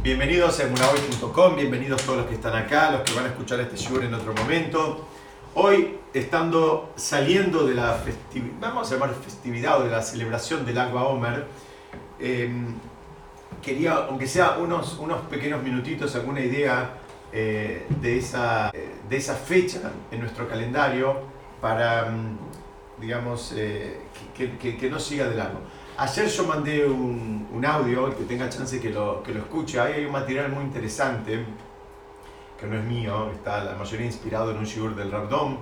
Bienvenidos a emunahoy.com, bienvenidos todos los que están acá, los que van a escuchar este shiur en otro momento. Hoy, estando saliendo de la festividad, vamos a llamar festividad o de la celebración del Agua Omer, em, quería, aunque sea unos, unos pequeños minutitos, alguna idea eh, de, esa, de esa fecha en nuestro calendario para, mm, digamos, eh, que, que, que no siga de largo. Ayer yo mandé un, audio, el que tenga chance que lo, que lo escuche. Ahí hay un material muy interesante, que no es mío, está la mayoría inspirado en un shiur del Rabdom,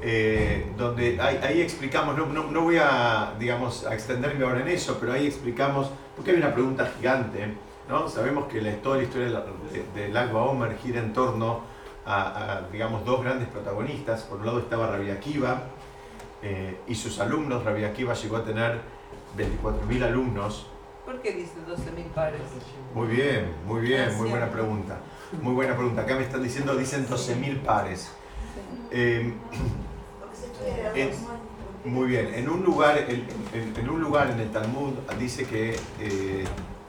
eh, donde ahí, explicamos, no, no, voy a, digamos, a extenderme ahora en eso, pero ahí explicamos, porque hay una pregunta gigante, ¿no? Sabemos que la, toda la historia del de, Agua Omer gira en torno a, a, digamos, dos grandes protagonistas. Por un lado estaba Rabbi Akiva eh, y sus alumnos. Rabbi Akiva llegó a tener 24.000 alumnos. ¿Por qué dice 12.000 pares? Muy bien, muy bien, muy buena pregunta. Muy buena pregunta. Acá me están diciendo, dicen 12.000 pares. Eh, en, muy bien, en un lugar en, en, en, un lugar en el Talmud dice que eh,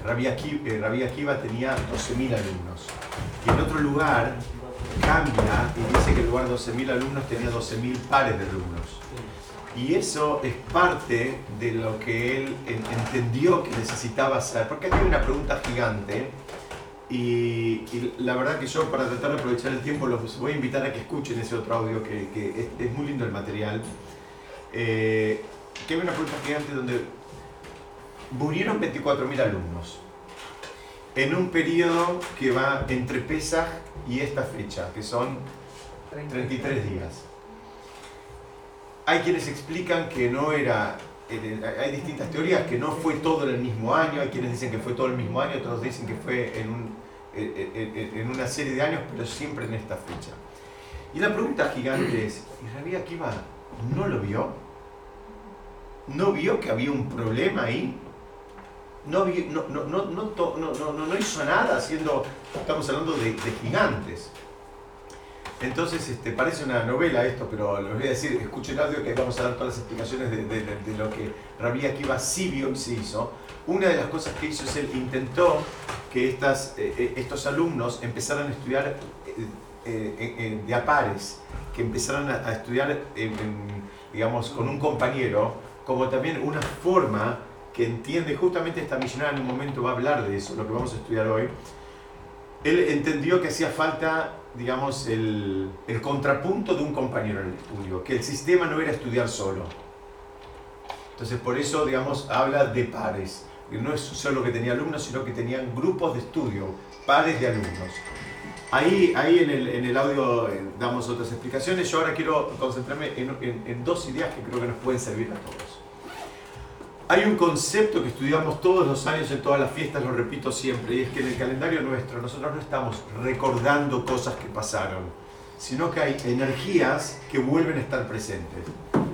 Rabbi, Akiva, eh, Rabbi Akiva tenía 12.000 alumnos. Y en otro lugar cambia y dice que en lugar de 12.000 alumnos tenía 12.000 pares de alumnos. Y eso es parte de lo que él entendió que necesitaba hacer. Porque aquí hay una pregunta gigante. Y, y, la verdad que yo, para tratar de aprovechar el tiempo, los voy a invitar a que escuchen ese otro audio, que, que es, es, muy lindo el material. Eh, que hay una pregunta gigante donde murieron 24.000 alumnos en un periodo que va entre Pesach y esta fecha, que son 33 días. Hay quienes explican que no era, hay distintas teorías, que no fue todo en el mismo año, hay quienes dicen que fue todo el mismo año, otros dicen que fue en, un, en una serie de años, pero siempre en esta fecha. Y la pregunta gigante es, ¿y Rabí Akiva no lo vio? ¿No vio que había un problema ahí? No, no, no, no, hizo nada haciendo, estamos hablando de gigantes. Entonces, este, parece una novela esto, pero les voy a decir, escuchen audio que vamos a dar todas las explicaciones de, de, de, de lo que Rabí Akiva y sí hizo. Una de las cosas que hizo es él intentó que estas, eh, estos alumnos empezaran a estudiar eh, eh, de a pares, que empezaran a, a estudiar, digamos, con un compañero, como también una forma que entiende, justamente esta misionera en un momento va a hablar de eso, lo que vamos a estudiar hoy. Él entendió que hacía falta digamos, el, el, contrapunto de un compañero en el estudio, que el sistema no era estudiar solo. Entonces, por eso, digamos, habla de pares. No es solo que tenía alumnos, sino que tenían grupos de estudio, pares de alumnos. Ahí, ahí en, el, en el audio damos otras explicaciones. Yo ahora quiero concentrarme en, en, en dos ideas que creo que nos pueden servir a todos. Hay un concepto que estudiamos todos los años en todas las fiestas, lo repito siempre, y es que en el calendario nuestro nosotros no estamos recordando cosas que pasaron, sino que hay energías que vuelven a estar presentes.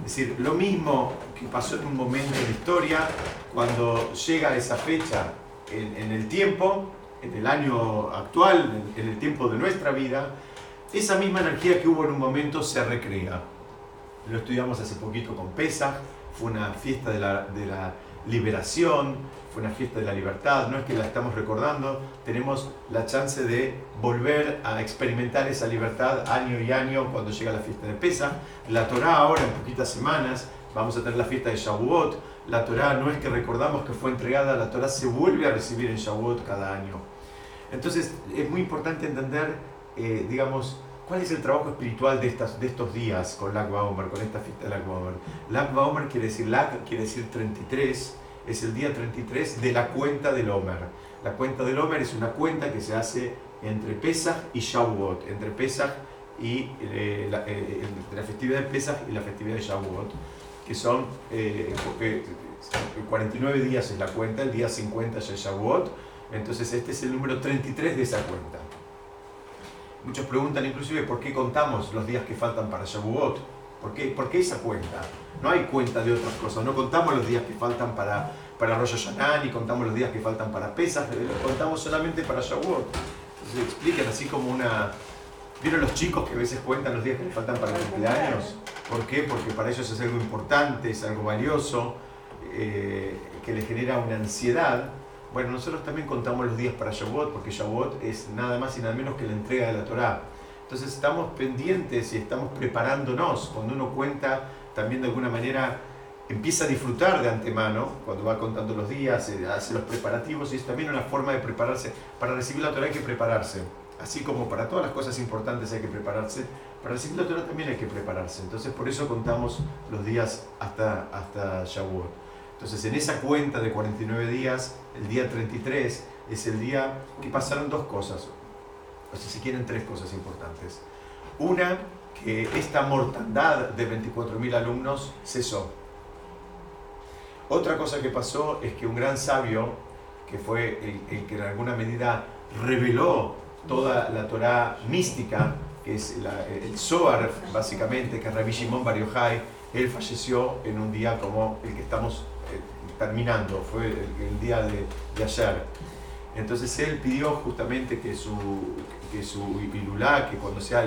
Es decir, lo mismo que pasó en un momento de la historia, cuando llega esa fecha en, el tiempo, en el año actual, en, en el tiempo de nuestra vida, esa misma energía que hubo en un momento se recrea. Lo estudiamos hace poquito con Pesach, fue una fiesta de la, liberación, fue una fiesta de la libertad, no es que la estamos recordando, tenemos la chance de volver a experimentar esa libertad año y año cuando llega la fiesta de Pesa. La Torah ahora, en poquitas semanas, vamos a tener la fiesta de Shavuot. La Torah no es que recordamos que fue entregada, la Torah se vuelve a recibir en Shavuot cada año. Entonces es muy importante entender, eh, digamos, ¿Cuál es el trabajo espiritual de, estas, de estos días con Lag Baomer, con esta fiesta de Lag Baomer? Lag Baomer quiere decir Lag, quiere decir 33, es el día 33 de la cuenta del Omer. La cuenta del Omer es una cuenta que se hace entre Pesach y Shavuot, entre Pesach y eh, la, eh, la, festividad de Pesach y la festividad de Shavuot, que son eh, 49 días es la cuenta, el día 50 es Shavuot, entonces este es el número 33 de esa cuenta. Muchos preguntan inclusive por qué contamos los días que faltan para Shavuot. ¿Por qué, ¿Por qué esa cuenta? No hay cuenta de otras cosas. No contamos los días que faltan para, para Rosh Hashanah, ni contamos los días que faltan para Pesach, contamos solamente para Shavuot. Entonces explican así como una... ¿Vieron los chicos que a veces cuentan los días que les faltan para el cumpleaños? ¿Por qué? Porque para ellos es algo importante, es algo valioso, eh, que les genera una ansiedad. Bueno, nosotros también contamos los días para Shavuot, porque Shavuot es nada más y nada menos que la entrega de la Torá. Entonces estamos pendientes y estamos preparándonos. Cuando uno cuenta, también de alguna manera empieza a disfrutar de antemano, cuando va contando los días, eh, hace los preparativos, y es también una forma de prepararse. Para recibir la Torah hay que prepararse. Así como para todas las cosas importantes hay que prepararse, para recibir la Torah también hay que prepararse. Entonces por eso contamos los días hasta, hasta Shavuot. Entonces en esa cuenta de 49 días, el día 33 es el día que pasaron dos cosas, o si se quieren tres cosas importantes. Una, que esta mortandad de 24.000 alumnos cesó. Otra cosa que pasó es que un gran sabio, que fue el, que en alguna medida reveló toda la Torah mística, que es el Zohar, básicamente, que es Rabbi Shimon Bar él falleció en un día como el que estamos terminando, fue el, día de, ayer. Entonces él pidió justamente que su, que su que cuando sea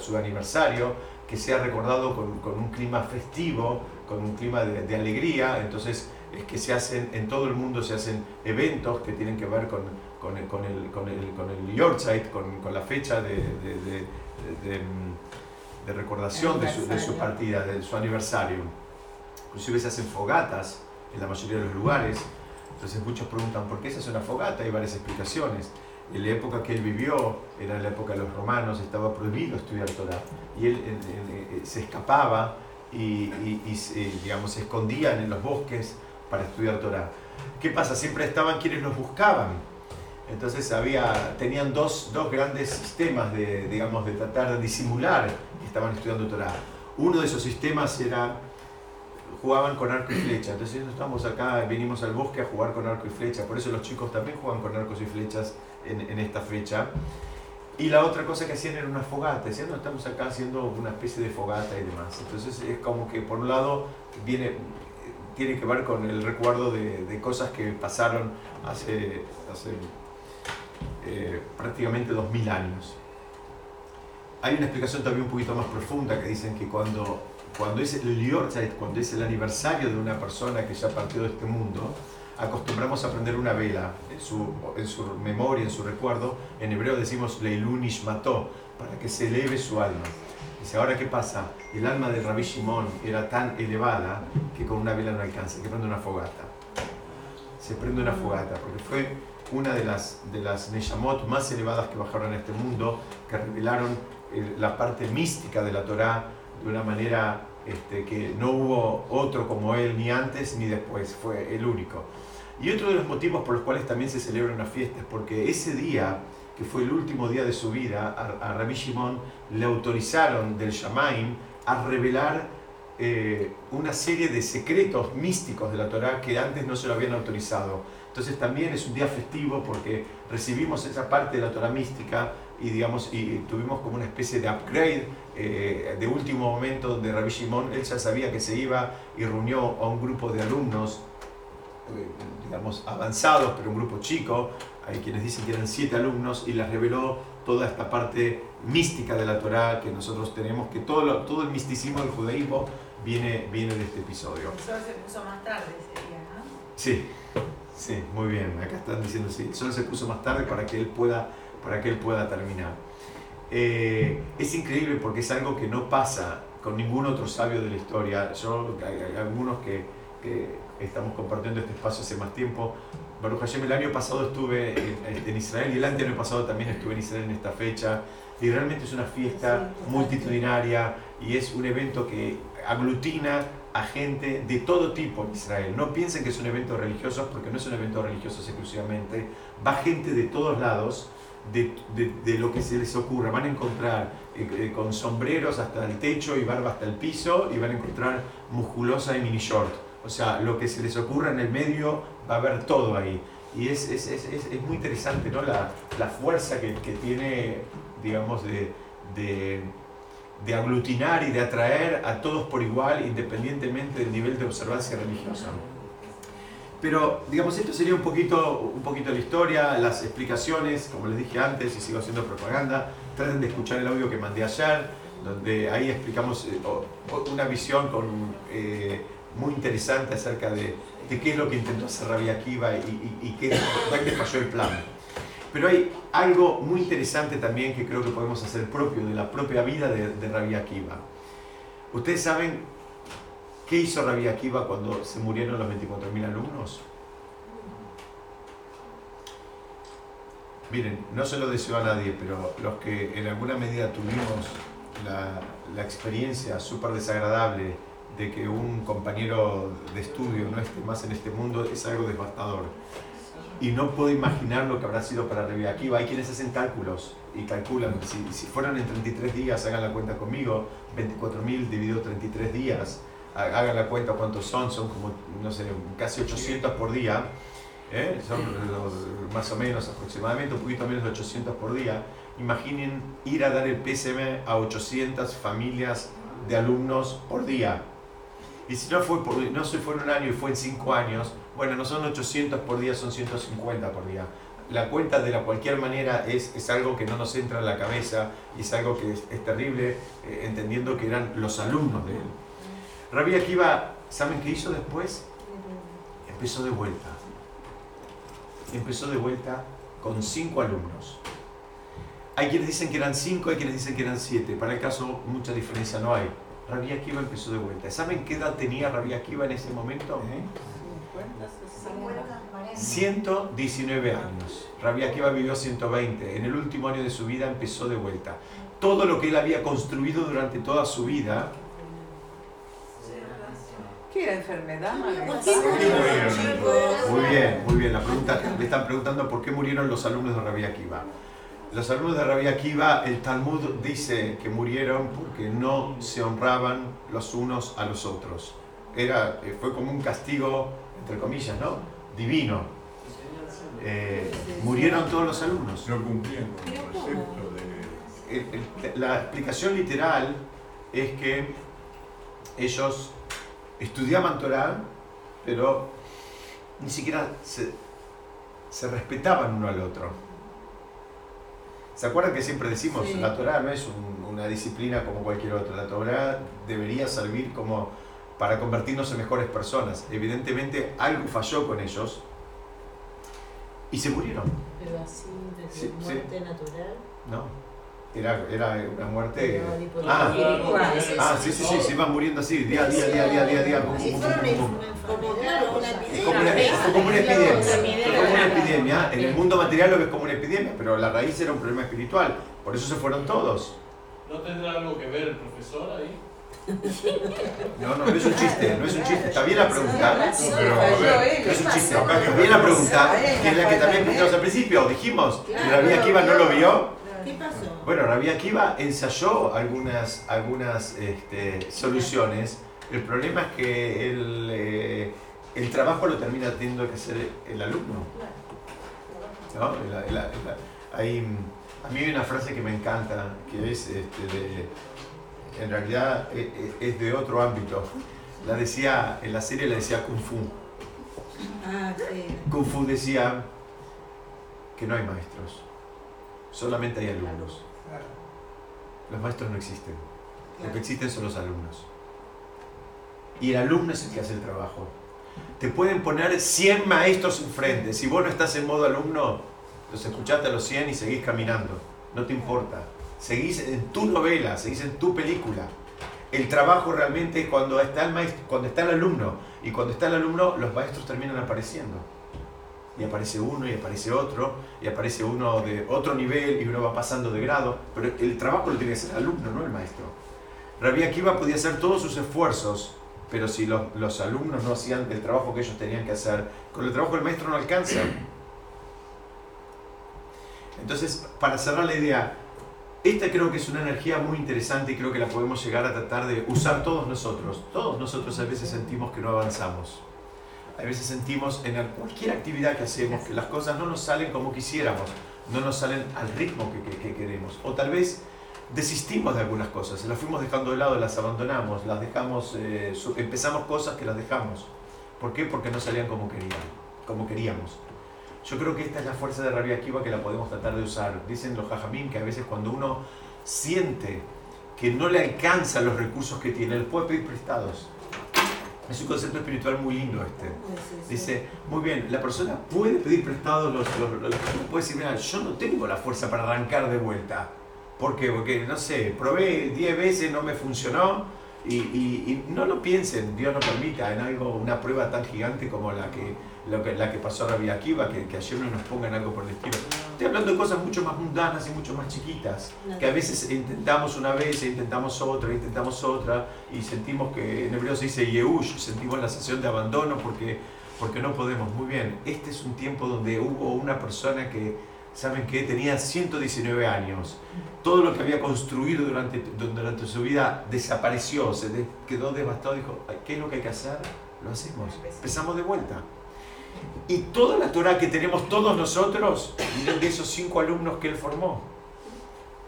su, aniversario, que sea recordado con, con un clima festivo, con un clima de, alegría, entonces es que se hacen, en todo el mundo se hacen eventos que tienen que ver con, con, el, con el, con el, con el Yorkshire, con, con la fecha de, de, de recordación de su, de su, partida, de su aniversario. Inclusive se hacen fogatas en la mayoría de los lugares, entonces muchos preguntan por qué se hace una fogata, hay varias explicaciones. En la época que él vivió, era la época de los romanos, estaba prohibido estudiar Torah. Y él se escapaba y, digamos, se escondían en los bosques para estudiar Torah. ¿Qué pasa? Siempre estaban quienes los buscaban. Entonces había, tenían dos, dos grandes sistemas de, digamos, de tratar de disimular que estaban estudiando Torah. Uno de esos sistemas era, jugaban con arco y flecha. Entonces estamos acá, venimos al bosque a jugar con arco y flecha. Por eso los chicos también juegan con arcos y flechas en, en esta fecha. Y la otra cosa que hacían era una fogata, decían, no, estamos acá haciendo una especie de fogata y demás. Entonces es como que por un lado viene, tiene que ver con el recuerdo de, de cosas que pasaron hace, hace eh, prácticamente 2000 años. Hay una explicación también un poquito más profunda que dicen que cuando, cuando es el cuando es el aniversario de una persona que ya partió de este mundo, acostumbramos a prender una vela en su, en su memoria, en su recuerdo. En hebreo decimos Leilunish mató, para que se eleve su alma. Dice, ahora qué pasa? El alma del rabí Shimon era tan elevada que con una vela no alcanza, que prende una fogata. Se prende una fogata, porque fue una de las, de las Neyamot más elevadas que bajaron a este mundo, que revelaron eh, la parte mística de la Torá de una manera este, que no hubo otro como él ni antes ni después, fue el único. Y otro de los motivos por los cuales también se celebra una fiesta es porque ese día, que fue el último día de su vida, a, Rabbi Shimon le autorizaron del Shamaim a revelar eh, una serie de secretos místicos de la Torah que antes no se lo habían autorizado. Entonces también es un día festivo porque recibimos esa parte de la Torah mística y, digamos, y tuvimos como una especie de upgrade eh, de último momento donde Rabbi Shimon, él ya sabía que se iba y reunió a un grupo de alumnos eh, digamos, avanzados, pero un grupo chico, hay quienes dicen que eran siete alumnos, y les reveló toda esta parte mística de la Torá que nosotros tenemos, que todo, todo el misticismo del judaísmo viene, viene de este episodio. El sol se puso más tarde ese día, ¿no? Sí, sí, muy bien, acá están diciendo, sí, el sol se puso más tarde para que él pueda, para que él pueda terminar. Eh, es increíble porque es algo que no pasa con ningún otro sabio de la historia. Yo, hay, algunos que, que estamos compartiendo este espacio hace más tiempo. Baruch Hashem, el año pasado estuve en, Israel y el año pasado también estuve en Israel en esta fecha. Y realmente es una fiesta multitudinaria y es un evento que aglutina a gente de todo tipo en Israel. No piensen que es un evento religioso porque no es un evento religioso exclusivamente. Va gente de todos lados, de, de, lo que se les ocurra. Van a encontrar eh, eh, con sombreros hasta el techo y barba hasta el piso y van a encontrar musculosa y mini short o sea, lo que se les ocurra en el medio va a haber todo ahí. Y es, es, es, es muy interesante ¿no? la, la fuerza que, que, tiene, digamos, de, de, de, aglutinar y de atraer a todos por igual, independientemente del nivel de observancia religiosa. Pero, digamos, esto sería un poquito, un poquito la historia, las explicaciones, como les dije antes, y sigo haciendo propaganda. Traten de escuchar el audio que mandé ayer, donde ahí explicamos eh, una visión con... Eh, muy interesante acerca de, de qué es lo que intentó hacer Rabbi Akiva y, y, y qué, dónde falló el plan. Pero hay algo muy interesante también que creo que podemos hacer propio de la propia vida de, de Rabbi Akiva. Ustedes saben qué hizo Rabbi Akiva cuando se murieron los 24.000 alumnos. Miren, no se lo deseo a nadie, pero los que en alguna medida tuvimos la, la experiencia súper desagradable de que un compañero de estudio no esté más en este mundo es algo devastador. Y no puedo imaginar lo que habrá sido para Revi Akiva. Hay quienes hacen cálculos y calculan, si, si fueron en 33 días, hagan la cuenta conmigo, 24.000 dividido 33 días, hagan la cuenta cuántos son, son como, no sé, casi 800 por día ¿eh? son los, más o menos aproximadamente un poquito menos de 800 por día. Imaginen ir a dar el PSM a 800 familias de alumnos por día. Y si no fue, por, no se fue en un año y fue en 5 años, bueno, no son 800 por día, son 150 por día. La cuenta de la cualquier manera es, es algo que no nos entra en la cabeza y es algo que es, es terrible, eh, entendiendo que eran los alumnos de él. Rabbi Akiva, ¿saben qué hizo después? Empezó de vuelta empezó de vuelta con cinco alumnos. Hay quienes dicen que eran cinco, hay quienes dicen que eran siete. Para el caso, mucha diferencia no hay. Rabbi Akiva empezó de vuelta. ¿Saben qué edad tenía Rabbi Akiva en ese momento? 119 años. Rabbi Akiva vivió 120. En el último año de su vida empezó de vuelta. Todo lo que él había construido durante toda su vida ¿Qué era enfermedad? Muy bien, muy bien. La pregunta, me están preguntando por qué murieron los alumnos de Rabbi Akiva. Los alumnos de Rabbi Akiva, el Talmud dice que murieron porque no se honraban los unos a los otros. Era, eh, fue como un castigo, entre comillas, ¿no? Divino. Eh, murieron todos los alumnos. No cumplían con el precepto de... La explicación literal es que ellos estudiaban Torah, pero ni siquiera se, se, respetaban uno al otro. ¿Se acuerdan que siempre decimos, sí. la Torah no es un, una disciplina como cualquier otra, la Torah debería servir como para convertirnos en mejores personas. Evidentemente algo falló con ellos y se murieron. Pero así, de sí, muerte sí. natural. No. Era, era una muerte. Ah, ah, sí, sí, sí, se iban muriendo así, día a día, día a día, día a día. Como, como una epidemia. Como una epidemia. En el mundo material lo ves como una epidemia, pero la raíz era un problema espiritual. Por eso se fueron todos. ¿No tendrá algo que ver el profesor ahí? No, no, no es un chiste, no es un chiste. Está bien la pregunta. No, es un chiste. Está bien la pregunta, que es la que también pusimos al principio. Dijimos, que la vida Akiva no lo vio. ¿Qué pasó? Bueno, Rabbi Akiva ensayó algunas, algunas este, soluciones. El problema es que el, eh, el, trabajo lo termina teniendo que hacer el alumno. ¿No? Hay, a mí hay una frase que me encanta, que es este, de, en realidad es, es, de otro ámbito. La decía, en la serie la decía Kung Fu. Ah, sí. Kung Fu decía que no hay maestros solamente hay alumnos. Los maestros no existen. Lo que existen son los alumnos. Y el alumno es el que hace el trabajo. Te pueden poner 100 maestros enfrente. Si vos no estás en modo alumno, los escuchaste a los 100 y seguís caminando. No te importa. Seguís en tu novela, seguís en tu película. El trabajo realmente es cuando está el maestro, cuando está el alumno. Y cuando está el alumno, los maestros terminan apareciendo y aparece uno y aparece otro y aparece uno de otro nivel y uno va pasando de grado, pero el trabajo lo tiene que hacer el alumno, no el maestro. Rabbi Akiva podía hacer todos sus esfuerzos, pero si los, los, alumnos no hacían el trabajo que ellos tenían que hacer, con el trabajo del maestro no alcanza. Entonces, para cerrar la idea, esta creo que es una energía muy interesante y creo que la podemos llegar a tratar de usar todos nosotros. Todos nosotros a veces sentimos que no avanzamos a veces sentimos en cualquier actividad que hacemos que las cosas no nos salen como quisiéramos, no nos salen al ritmo que, que, que queremos. O tal vez desistimos de algunas cosas, las fuimos dejando de lado, las abandonamos, las dejamos, eh, empezamos cosas que las dejamos. ¿Por qué? Porque no salían como, querían, como queríamos. Yo creo que esta es la fuerza de Rabia Akiva que la podemos tratar de usar. Dicen los jajamín que a veces cuando uno siente que no le alcanzan los recursos que tiene, él puede pedir prestados Es un concepto espiritual muy lindo este. Dice, muy bien, la persona puede pedir prestado los, los, puede decir, mira, yo no tengo la fuerza para arrancar de vuelta. ¿Por qué? Porque, no sé, probé 10 veces, no me funcionó. Y, y, no lo piensen, Dios no permita, en algo, una prueba tan gigante como la que, la que pasó a Rabia Akiva, que, que ayer no nos pongan algo por el estilo. Estoy hablando de cosas mucho más mundanas y mucho más chiquitas, que a veces intentamos una vez, e intentamos otra, e intentamos otra, y sentimos que en hebreo se dice Yehush, sentimos la sensación de abandono porque, porque no podemos. Muy bien, este es un tiempo donde hubo una persona que ¿saben qué? Tenía 119 años. Todo lo que había construido durante, durante su vida desapareció, se quedó devastado. Dijo, ¿qué es lo que hay que hacer? Lo hacemos. Empezamos de vuelta. Y toda la Torah que tenemos todos nosotros, de esos cinco alumnos que él formó.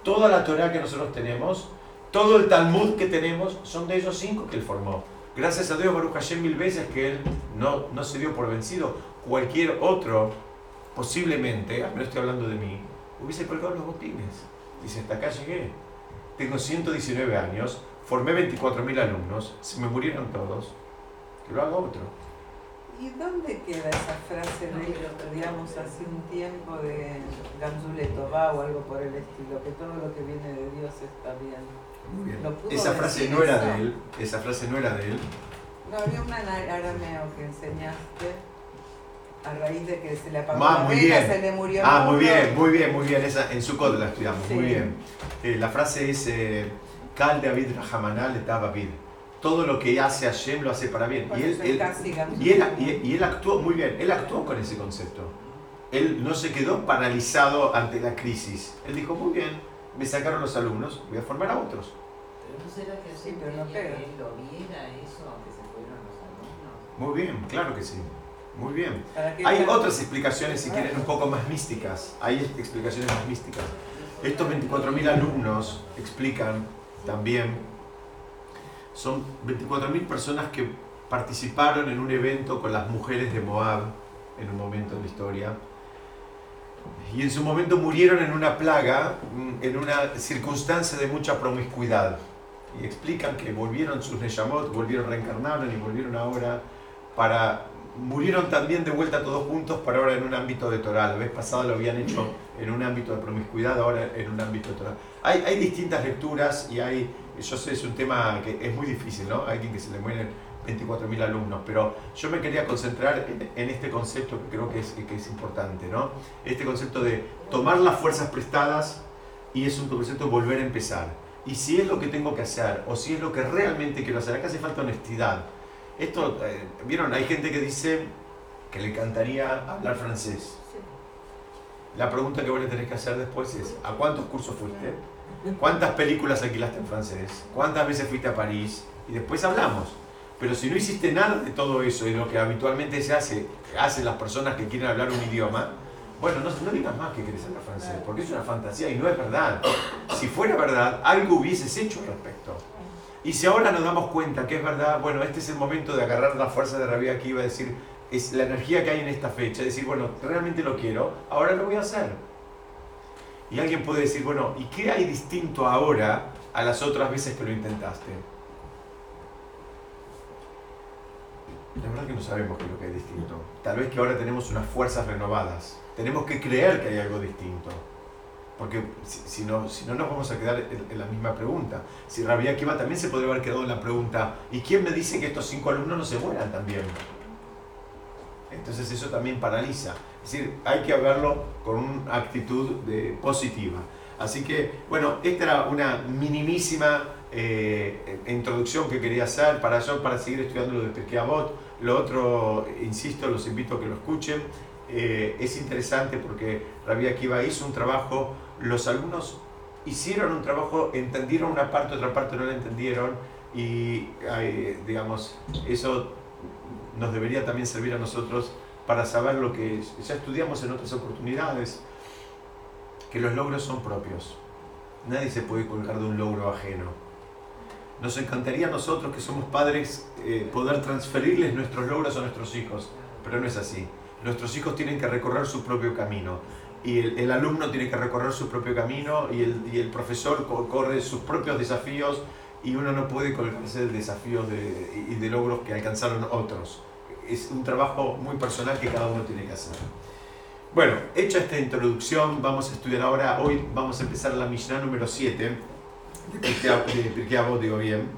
Toda la Torah que nosotros tenemos, todo el Talmud que tenemos, son de esos cinco que él formó. Gracias a Dios, Baruch Hashem, mil veces que él no, no se dio por vencido. Cualquier otro posiblemente, no estoy hablando de mí, hubiese colgado los botines. Dice, hasta acá llegué. Tengo 119 años, formé 24.000 alumnos, se me murieron todos, que lo haga otro. ¿Y dónde queda esa frase de, digamos, hace un tiempo de Ganzuleto va o algo por el estilo, que todo lo que viene de Dios está bien? Muy bien. Esa frase no era de él, esa frase no era de él. No, había un arameo que enseñaste a raíz de que se le apagó ah, la se le murió Ah, muy bien, muy bien, muy bien. Esa, en su código la estudiamos, muy bien. Eh, la frase es eh, Cal David Rahamanal David. Todo lo que hace Hashem lo hace para bien. Y él, y, él, y, él, actuó, muy bien, él actuó con ese concepto. Él no se quedó paralizado ante la crisis. Él dijo, muy bien, me sacaron los alumnos, voy a formar a otros. Pero no será que sí, pero no que él lo viera eso, aunque se fueron los alumnos. Muy bien, claro que sí. Muy bien. Hay otras explicaciones, si quieren, un poco más místicas. Hay explicaciones más místicas. Estos 24.000 alumnos explican también, son 24.000 personas que participaron en un evento con las mujeres de Moab en un momento de la historia. Y en su momento murieron en una plaga, mm, en una circunstancia de mucha promiscuidad. Y explican que volvieron sus Neyamot, volvieron, reencarnaron y volvieron ahora para murieron también de vuelta todos juntos, pero ahora en un ámbito de Torah. La vez pasada lo habían hecho en un ámbito de promiscuidad, ahora en un ámbito de Torah. Hay, hay distintas lecturas y hay, yo sé, es un tema que es muy difícil, ¿no? Alguien que se le mueren 24.000 alumnos, pero yo me quería concentrar en, este concepto que creo que es, que es importante, ¿no? Este concepto de tomar las fuerzas prestadas y es un concepto de volver a empezar. Y si es lo que tengo que hacer, o si es lo que realmente quiero hacer, acá hace falta honestidad esto, eh, vieron, hay gente que dice que le encantaría hablar francés. La pregunta que vos le tenés que hacer después es, ¿a cuántos cursos fuiste? ¿Cuántas películas alquilaste en francés? ¿Cuántas veces fuiste a París? Y después hablamos. Pero si no hiciste nada de todo eso y lo que habitualmente se hace, hacen las personas que quieren hablar un idioma, bueno, no, no digas más que quieres hablar francés, porque es una fantasía y no es verdad. Si fuera verdad, algo hubieses hecho al respecto. Y si ahora nos damos cuenta que es verdad, bueno, este es el momento de agarrar la fuerza de rabia que iba a decir, es la energía que hay en esta fecha, decir, bueno, realmente lo quiero, ahora lo voy a hacer. Y alguien puede decir, bueno, ¿y qué hay distinto ahora a las otras veces que lo intentaste? La verdad que no sabemos qué es lo que hay distinto. Tal vez que ahora tenemos unas fuerzas renovadas. Tenemos que creer que hay algo distinto. Porque si, no, si no nos vamos a quedar en, la misma pregunta. Si Rabia Akiva también se podría haber quedado en la pregunta, ¿y quién me dice que estos cinco alumnos no se mueran también? Entonces eso también paraliza. Es decir, hay que verlo con una actitud de, positiva. Así que, bueno, esta era una minimísima eh, introducción que quería hacer para yo, para seguir estudiando lo de Pirkei Lo otro, insisto, los invito a que lo escuchen. Eh, es interesante porque Rabia Akiva hizo un trabajo los alumnos hicieron un trabajo, entendieron una parte, otra parte no la entendieron y, digamos, eso nos debería también servir a nosotros para saber lo que ya estudiamos en otras oportunidades, que los logros son propios. Nadie se puede colgar de un logro ajeno. Nos encantaría a nosotros que somos padres eh, poder transferirles nuestros logros a nuestros hijos, pero no es así. Nuestros hijos tienen que recorrer su propio camino y el, alumno tiene que recorrer su propio camino y el, y el profesor corre sus propios desafíos y uno no puede colgarse de desafíos de, y de logros que alcanzaron otros. Es un trabajo muy personal que cada uno tiene que hacer. Bueno, hecha esta introducción, vamos a estudiar ahora, hoy vamos a empezar la Mishnah número 7 de Pirkei digo bien.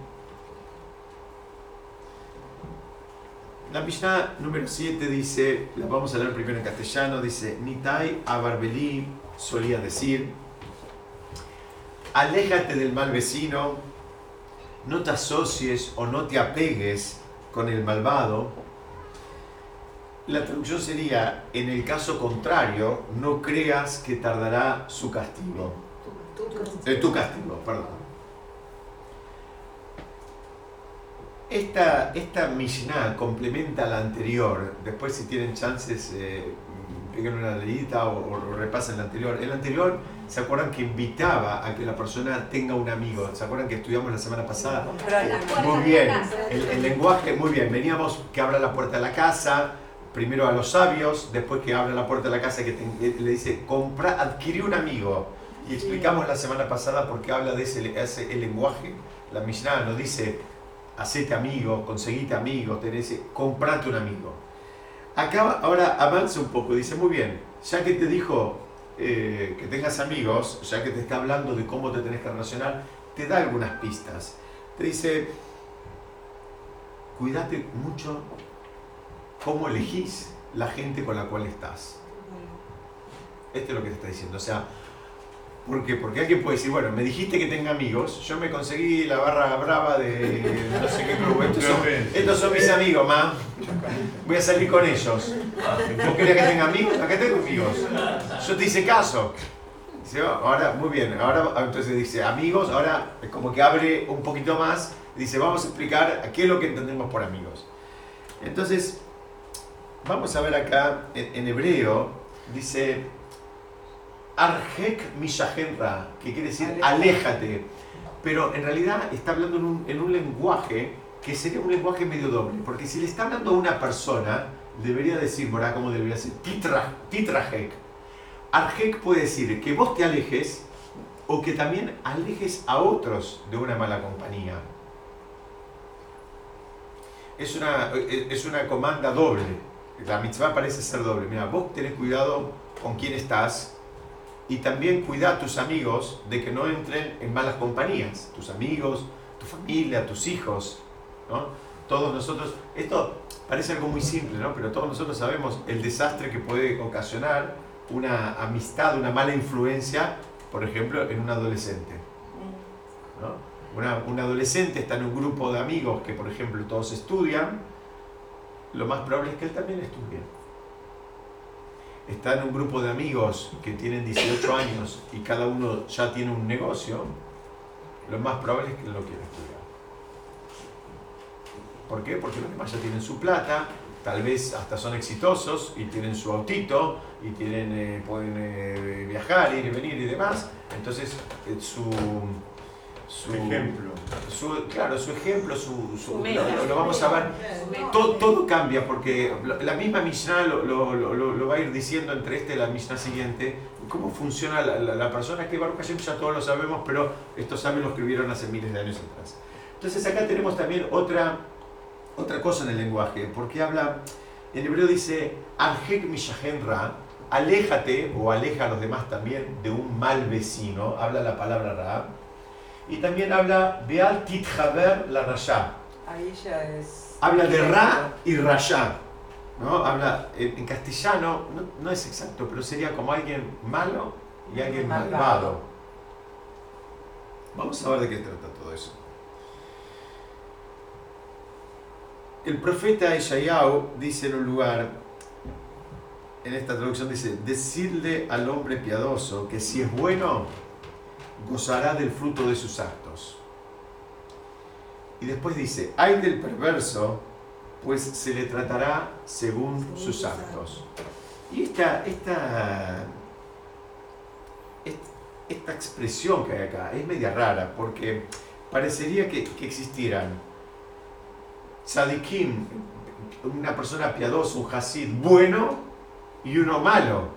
La Mishnah número 7 dice, la vamos a leer primero en castellano, dice, Nitai Abarbeli solía decir, aléjate del mal vecino, no te asocies o no te apegues con el malvado. La traducción sería, en el caso contrario, no creas que tardará su castigo. Eh, tu castigo, perdón. Esta, esta Mishnah complementa la anterior. Después, si tienen chances, eh, peguen una leída o, o, repasen la anterior. El anterior, ¿se acuerdan que invitaba a que la persona tenga un amigo? ¿Se acuerdan que estudiamos la semana pasada? Muy bien. El, el lenguaje, muy bien. Veníamos que abra la puerta de la casa, primero a los sabios, después que abra la puerta de la casa que te, le dice, compra, adquirir un amigo. Y explicamos la semana pasada por qué habla de ese, ese el lenguaje. La Mishnah nos dice, hacete amigo, conseguite amigos, tenés, comprate un amigo. Acá ahora avanza un poco, dice, muy bien, ya que te dijo eh, que tengas amigos, ya que te está hablando de cómo te tenés que relacionar, te da algunas pistas. Te dice, cuídate mucho cómo elegís la gente con la cual estás. Esto es lo que te está diciendo. O sea, ¿Por qué? Porque alguien puede decir, bueno, me dijiste que tenga amigos, yo me conseguí la barra brava de no sé qué club, estos son, estos son mis amigos, ma. Voy a salir con ellos. ¿Vos querías que tenga amigos? Acá tengo amigos. Yo te hice caso. Ahora, muy bien, ahora entonces dice amigos, ahora es como que abre un poquito más, dice vamos a explicar qué es lo que entendemos por amigos. Entonces, vamos a ver acá en, en hebreo, dice Arjek Mishahenra, que quiere decir aléjate. Pero en realidad está hablando en un, en un, lenguaje que sería un lenguaje medio doble. Porque si le está hablando a una persona, debería decir, Morá, ¿cómo debería decir? Titra, titrajek. Arjek puede decir que vos te alejes o que también alejes a otros de una mala compañía. Es una, es una comanda doble. La mitzvah parece ser doble. Mira, vos tenés cuidado con quién estás y también cuida a tus amigos de que no entren en malas compañías, tus amigos, tu familia, tus hijos, ¿no? Todos nosotros, esto parece algo muy simple, ¿no? Pero todos nosotros sabemos el desastre que puede ocasionar una amistad, una mala influencia, por ejemplo, en un adolescente. ¿no? Una, un adolescente está en un grupo de amigos que, por ejemplo, todos estudian, lo más probable es que él también estudie está en un grupo de amigos que tienen 18 años y cada uno ya tiene un negocio, lo más probable es que lo quiera estudiar. ¿Por qué? Porque los demás ya tienen su plata, tal vez hasta son exitosos y tienen su autito y tienen, eh, pueden eh, viajar, ir y venir y demás. Entonces, eh, su, su ejemplo. Su, claro, su ejemplo, su, su lo, lo, vamos a ver. Todo, todo cambia porque la misma Mishnah lo, lo, va a ir diciendo entre este y la Mishnah siguiente. Cómo funciona la, la, la persona que Baruch Hashem ya todos lo sabemos, pero estos sabios lo escribieron hace miles de años atrás. Entonces acá tenemos también otra, otra cosa en el lenguaje, porque habla, en hebreo dice, Arjek Mishahen Ra, aléjate o aleja a los demás también de un mal vecino, habla la palabra Ra y también habla Tithaber la Rasha. Ahí ya es. Habla de Ra y Rasha. ¿no? Habla en, castellano, no, no, es exacto, pero sería como alguien malo y alguien malvado. malvado. Vamos a ver de qué trata todo eso. El profeta Ishayahu dice en un lugar, en esta traducción dice, decirle al hombre piadoso que si es bueno, gozará del fruto de sus actos. Y después dice, hay del perverso, pues se le tratará según sus actos. Y esta, esta, esta expresión que hay acá es media rara, porque parecería que, que existieran tzadikim, una persona piadosa, un hasid bueno y uno malo.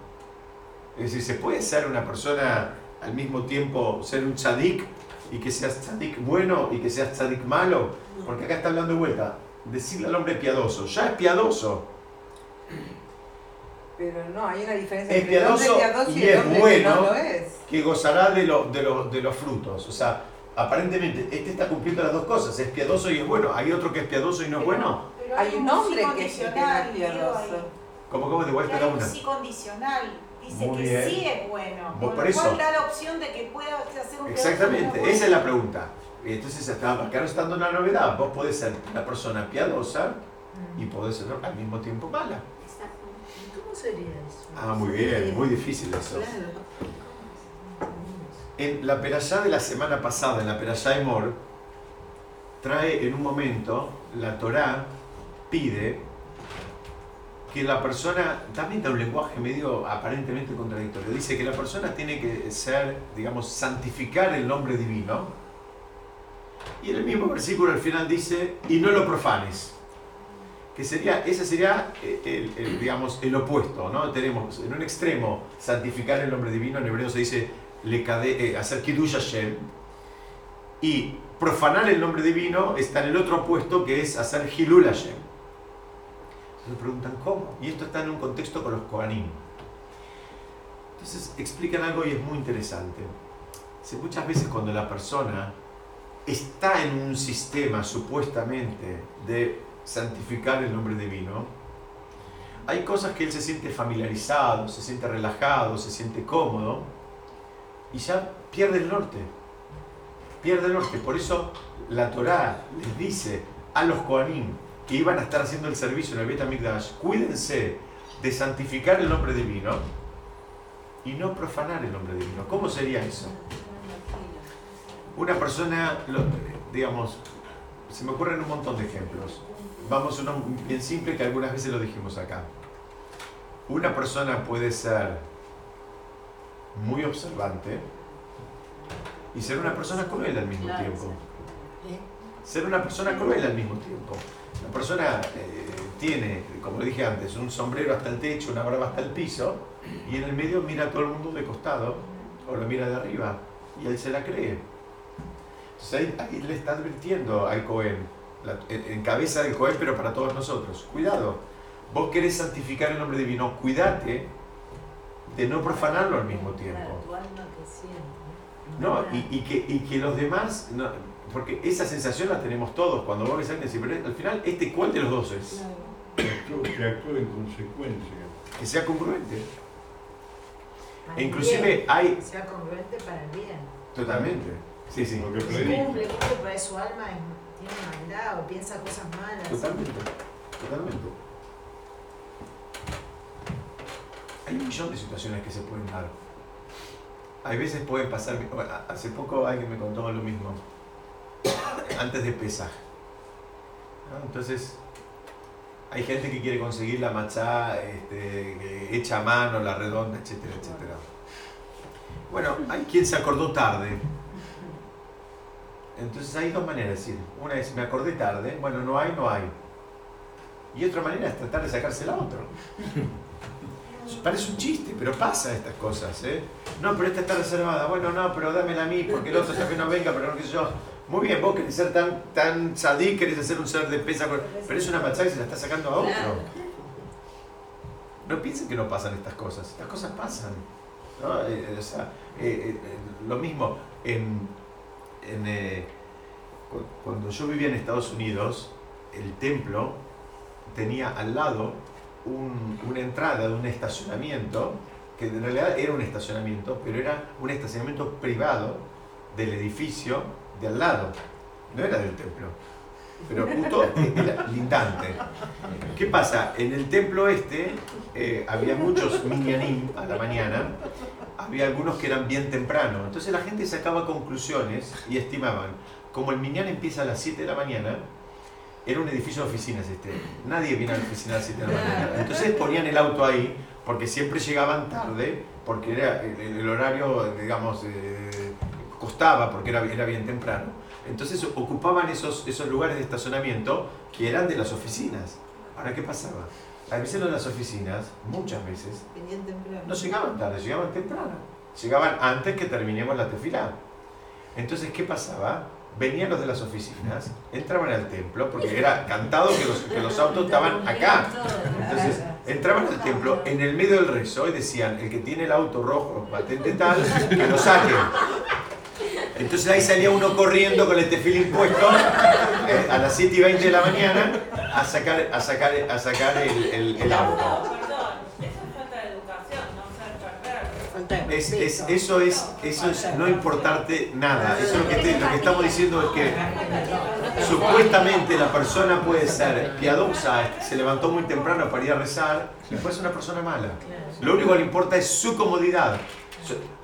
Es decir, se puede ser una persona al mismo tiempo ser un tzadik y que seas tzadik bueno y que seas tzadik malo, porque acá está hablando de vuelta, decirle al hombre piadoso, ya es piadoso, Pero no, hay una diferencia Es entre el piadoso y, y el es bueno. que no lo es. que gozará de, lo- de, lo- de los frutos. O sea, aparentemente este está cumpliendo las dos cosas, es piadoso y es bueno. Hay otro que es piadoso y no es bueno. Pero Hay un hombre que es piadoso. ahí. Como como de vuelta una. sí condicional. Dice Muy que bien. sí es bueno. Por eso. da la opción de que pueda hacer un Exactamente, esa es la pregunta. Entonces acá, acá está dando una novedad. Vos podés ser una persona piadosa y podés ser al mismo tiempo mala. Exacto. ¿Y ¿Cómo sería eso? Ah, muy bien, muy difícil eso. Claro. En la perashá de la semana pasada, en la perashá Emor, trae en un momento, la Torá pide que la persona, también da un lenguaje medio aparentemente contradictorio, dice que la persona tiene que ser, digamos, santificar el nombre divino. Y en el mismo versículo al final dice, y no lo profanes. Que sería, ese sería, eh, el, digamos, el opuesto, ¿no? Tenemos en un extremo santificar el nombre divino, en hebreo se dice le cade- eh, hacer Kiddush Hashem. Y profanar el nombre divino está en el otro opuesto que es hacer Hilul Hashem. Entonces preguntan cómo. Y esto está en un contexto con los Kohanim. Entonces explican algo y es muy interesante. Dice, muchas veces cuando la persona está en un sistema supuestamente de santificar el nombre divino, hay cosas que él se siente familiarizado, se siente relajado, se siente cómodo y ya pierde el norte. Pierde el norte. Por eso la Torá les dice a los Kohanim que iban a estar haciendo el servicio en el Bet HaMikdash, cuídense de santificar el nombre divino y no profanar el nombre divino. ¿Cómo sería eso? Una persona, digamos, se me ocurren un montón de ejemplos. Vamos a uno bien simple que algunas veces lo dijimos acá. Una persona puede ser muy observante y ser una persona cruel al mismo tiempo. Ser una persona cruel al mismo tiempo. La persona eh, tiene, como dije antes, un sombrero hasta el techo, una barba hasta el piso y en el medio mira a todo el mundo de costado o lo mira de arriba y él se la cree. Entonces ahí, ahí le está advirtiendo al Cohen, la- en, en cabeza del Cohen, pero para todos nosotros. Cuidado, vos querés santificar el nombre divino, cuídate de no profanarlo al mismo tiempo. No, y, y que, y que los demás, no, porque esa sensación la tenemos todos cuando vos ves a alguien y decís, pero al final, ¿este cuál de los dos es? Que actúe, que actúe en consecuencia. Que sea congruente. Para E inclusive bien, hay, que sea congruente para el bien. totalmente, sí, sí, Porque Si cumple, cumple, pero su alma tiene maldad o piensa cosas malas. totalmente, totalmente. Hay un millón de situaciones que se pueden dar. Hay veces pueden pasar, bueno, hace poco alguien me contó lo mismo, antes de Pesaj. ¿no? Entonces, hay gente que quiere conseguir la machá este, que hecha mano, la redonda, etcétera, etcétera. Bueno, hay quien se acordó tarde. Entonces hay dos maneras de decir. Una es, me acordé tarde, bueno, no hay, no hay. Y otra manera es tratar de sacársela a otro. Parece un chiste, pero pasa estas cosas, ¿eh? No, pero esta está reservada. Bueno, no, pero dámela a mí, porque el otro que no venga, pero no sé yo. Muy bien, vos querés ser tan, tan sadí, querés hacer un ser de pesa, pero es una machá y se la está sacando a otro. No piensen que no pasan estas cosas, estas cosas pasan. ¿no? Eh, eh, o sea, eh, lo mismo, en, en, cu- cuando yo vivía en Estados Unidos, el templo tenía al lado un- una entrada de un estacionamiento, que en realidad era un estacionamiento, pero era un estacionamiento privado del edificio de al lado, no era del templo. Pero justo era lindante. ¿Qué pasa? En el templo este eh, había muchos minyanim a la mañana, había algunos que eran bien temprano. Entonces la gente sacaba conclusiones y estimaban, como el minyan empieza a las 7 de la mañana, era un edificio de oficinas este. Nadie viene a la oficina a las 7 de la mañana. Entonces ponían el auto ahí, porque siempre llegaban tarde, porque era el, horario, digamos, costaba, porque era, era bien temprano. Entonces ocupaban esos, esos lugares de estacionamiento que eran de las oficinas. Ahora, ¿qué pasaba? A veces de las oficinas, muchas veces, no llegaban tarde, llegaban temprano. Llegaban antes que terminemos la tefilá. Entonces, ¿qué pasaba? Venían los de las oficinas, entraban al templo, porque era cantado que los, que los autos estaban acá. Entonces, entraban al templo en el medio del rezo y decían, el que tiene el auto rojo, patente tal, que lo saque. Entonces ahí salía uno corriendo con el tefilín puesto eh, a las 7 y 20 de la mañana a sacar, a sacar, a sacar el, el- el auto. Perdón, eso es falta de educación, no ser perverso. Es, es- eso, es, eso es no importarte nada. Eso es lo que, te- lo que estamos diciendo es que supuestamente la persona puede ser piadosa, se levantó muy temprano para ir a rezar y puede ser una persona mala. Lo único que le importa es su comodidad.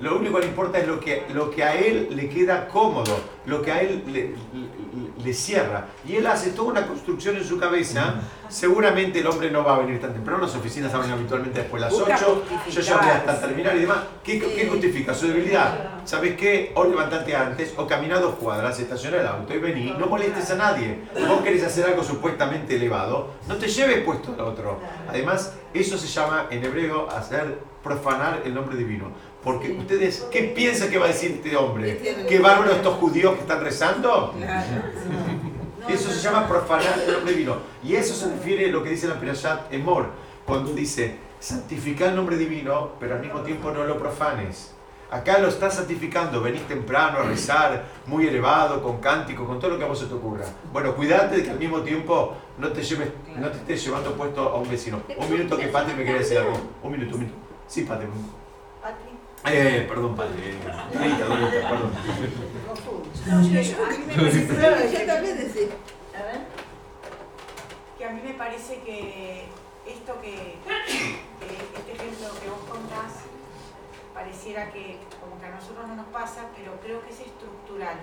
Lo único que le importa es lo que, lo que a él le queda cómodo, lo que a él le, le- le cierra. Y él hace toda una construcción en su cabeza. Seguramente el hombre no va a venir tan temprano, las oficinas abren habitualmente después de las Busca 8. Yo ya voy hasta terminar y demás. ¿Qué, qué justifica? Su debilidad. ¿Sabes qué? O levantate antes, o camina dos cuadras, estaciona el auto y vení. No molestes a nadie. Vos querés hacer algo supuestamente elevado, no te lleves puesto al otro. Además, eso se llama en hebreo hacer profanar el nombre divino. Porque ustedes, ¿qué piensan que va a decir este hombre? ¿Qué bárbaro estos judíos que están rezando? Eso se llama profanar el nombre divino. Y eso se refiere a lo que dice la Pirashat Emor, cuando dice, santifica el nombre divino, pero al mismo tiempo no lo profanes. Acá lo estás santificando, venís temprano a rezar, muy elevado, con cántico, con todo lo que a vos se te ocurra. Bueno, cuídate de que al mismo tiempo no te, lleves, no te estés llevando puesto a un vecino. Un minuto que Patri me quiere decir algo. Un minuto, un minuto. Sí, Patri. Patri. Eh, perdón, Patri. Dorita, Dorita, perdón. No, yo, a mí me parece Yo también decía. A ver. Que a mí me parece que esto que, que este ejemplo que vos contás, pareciera que como que a nosotros no nos pasa, pero creo que es estructural.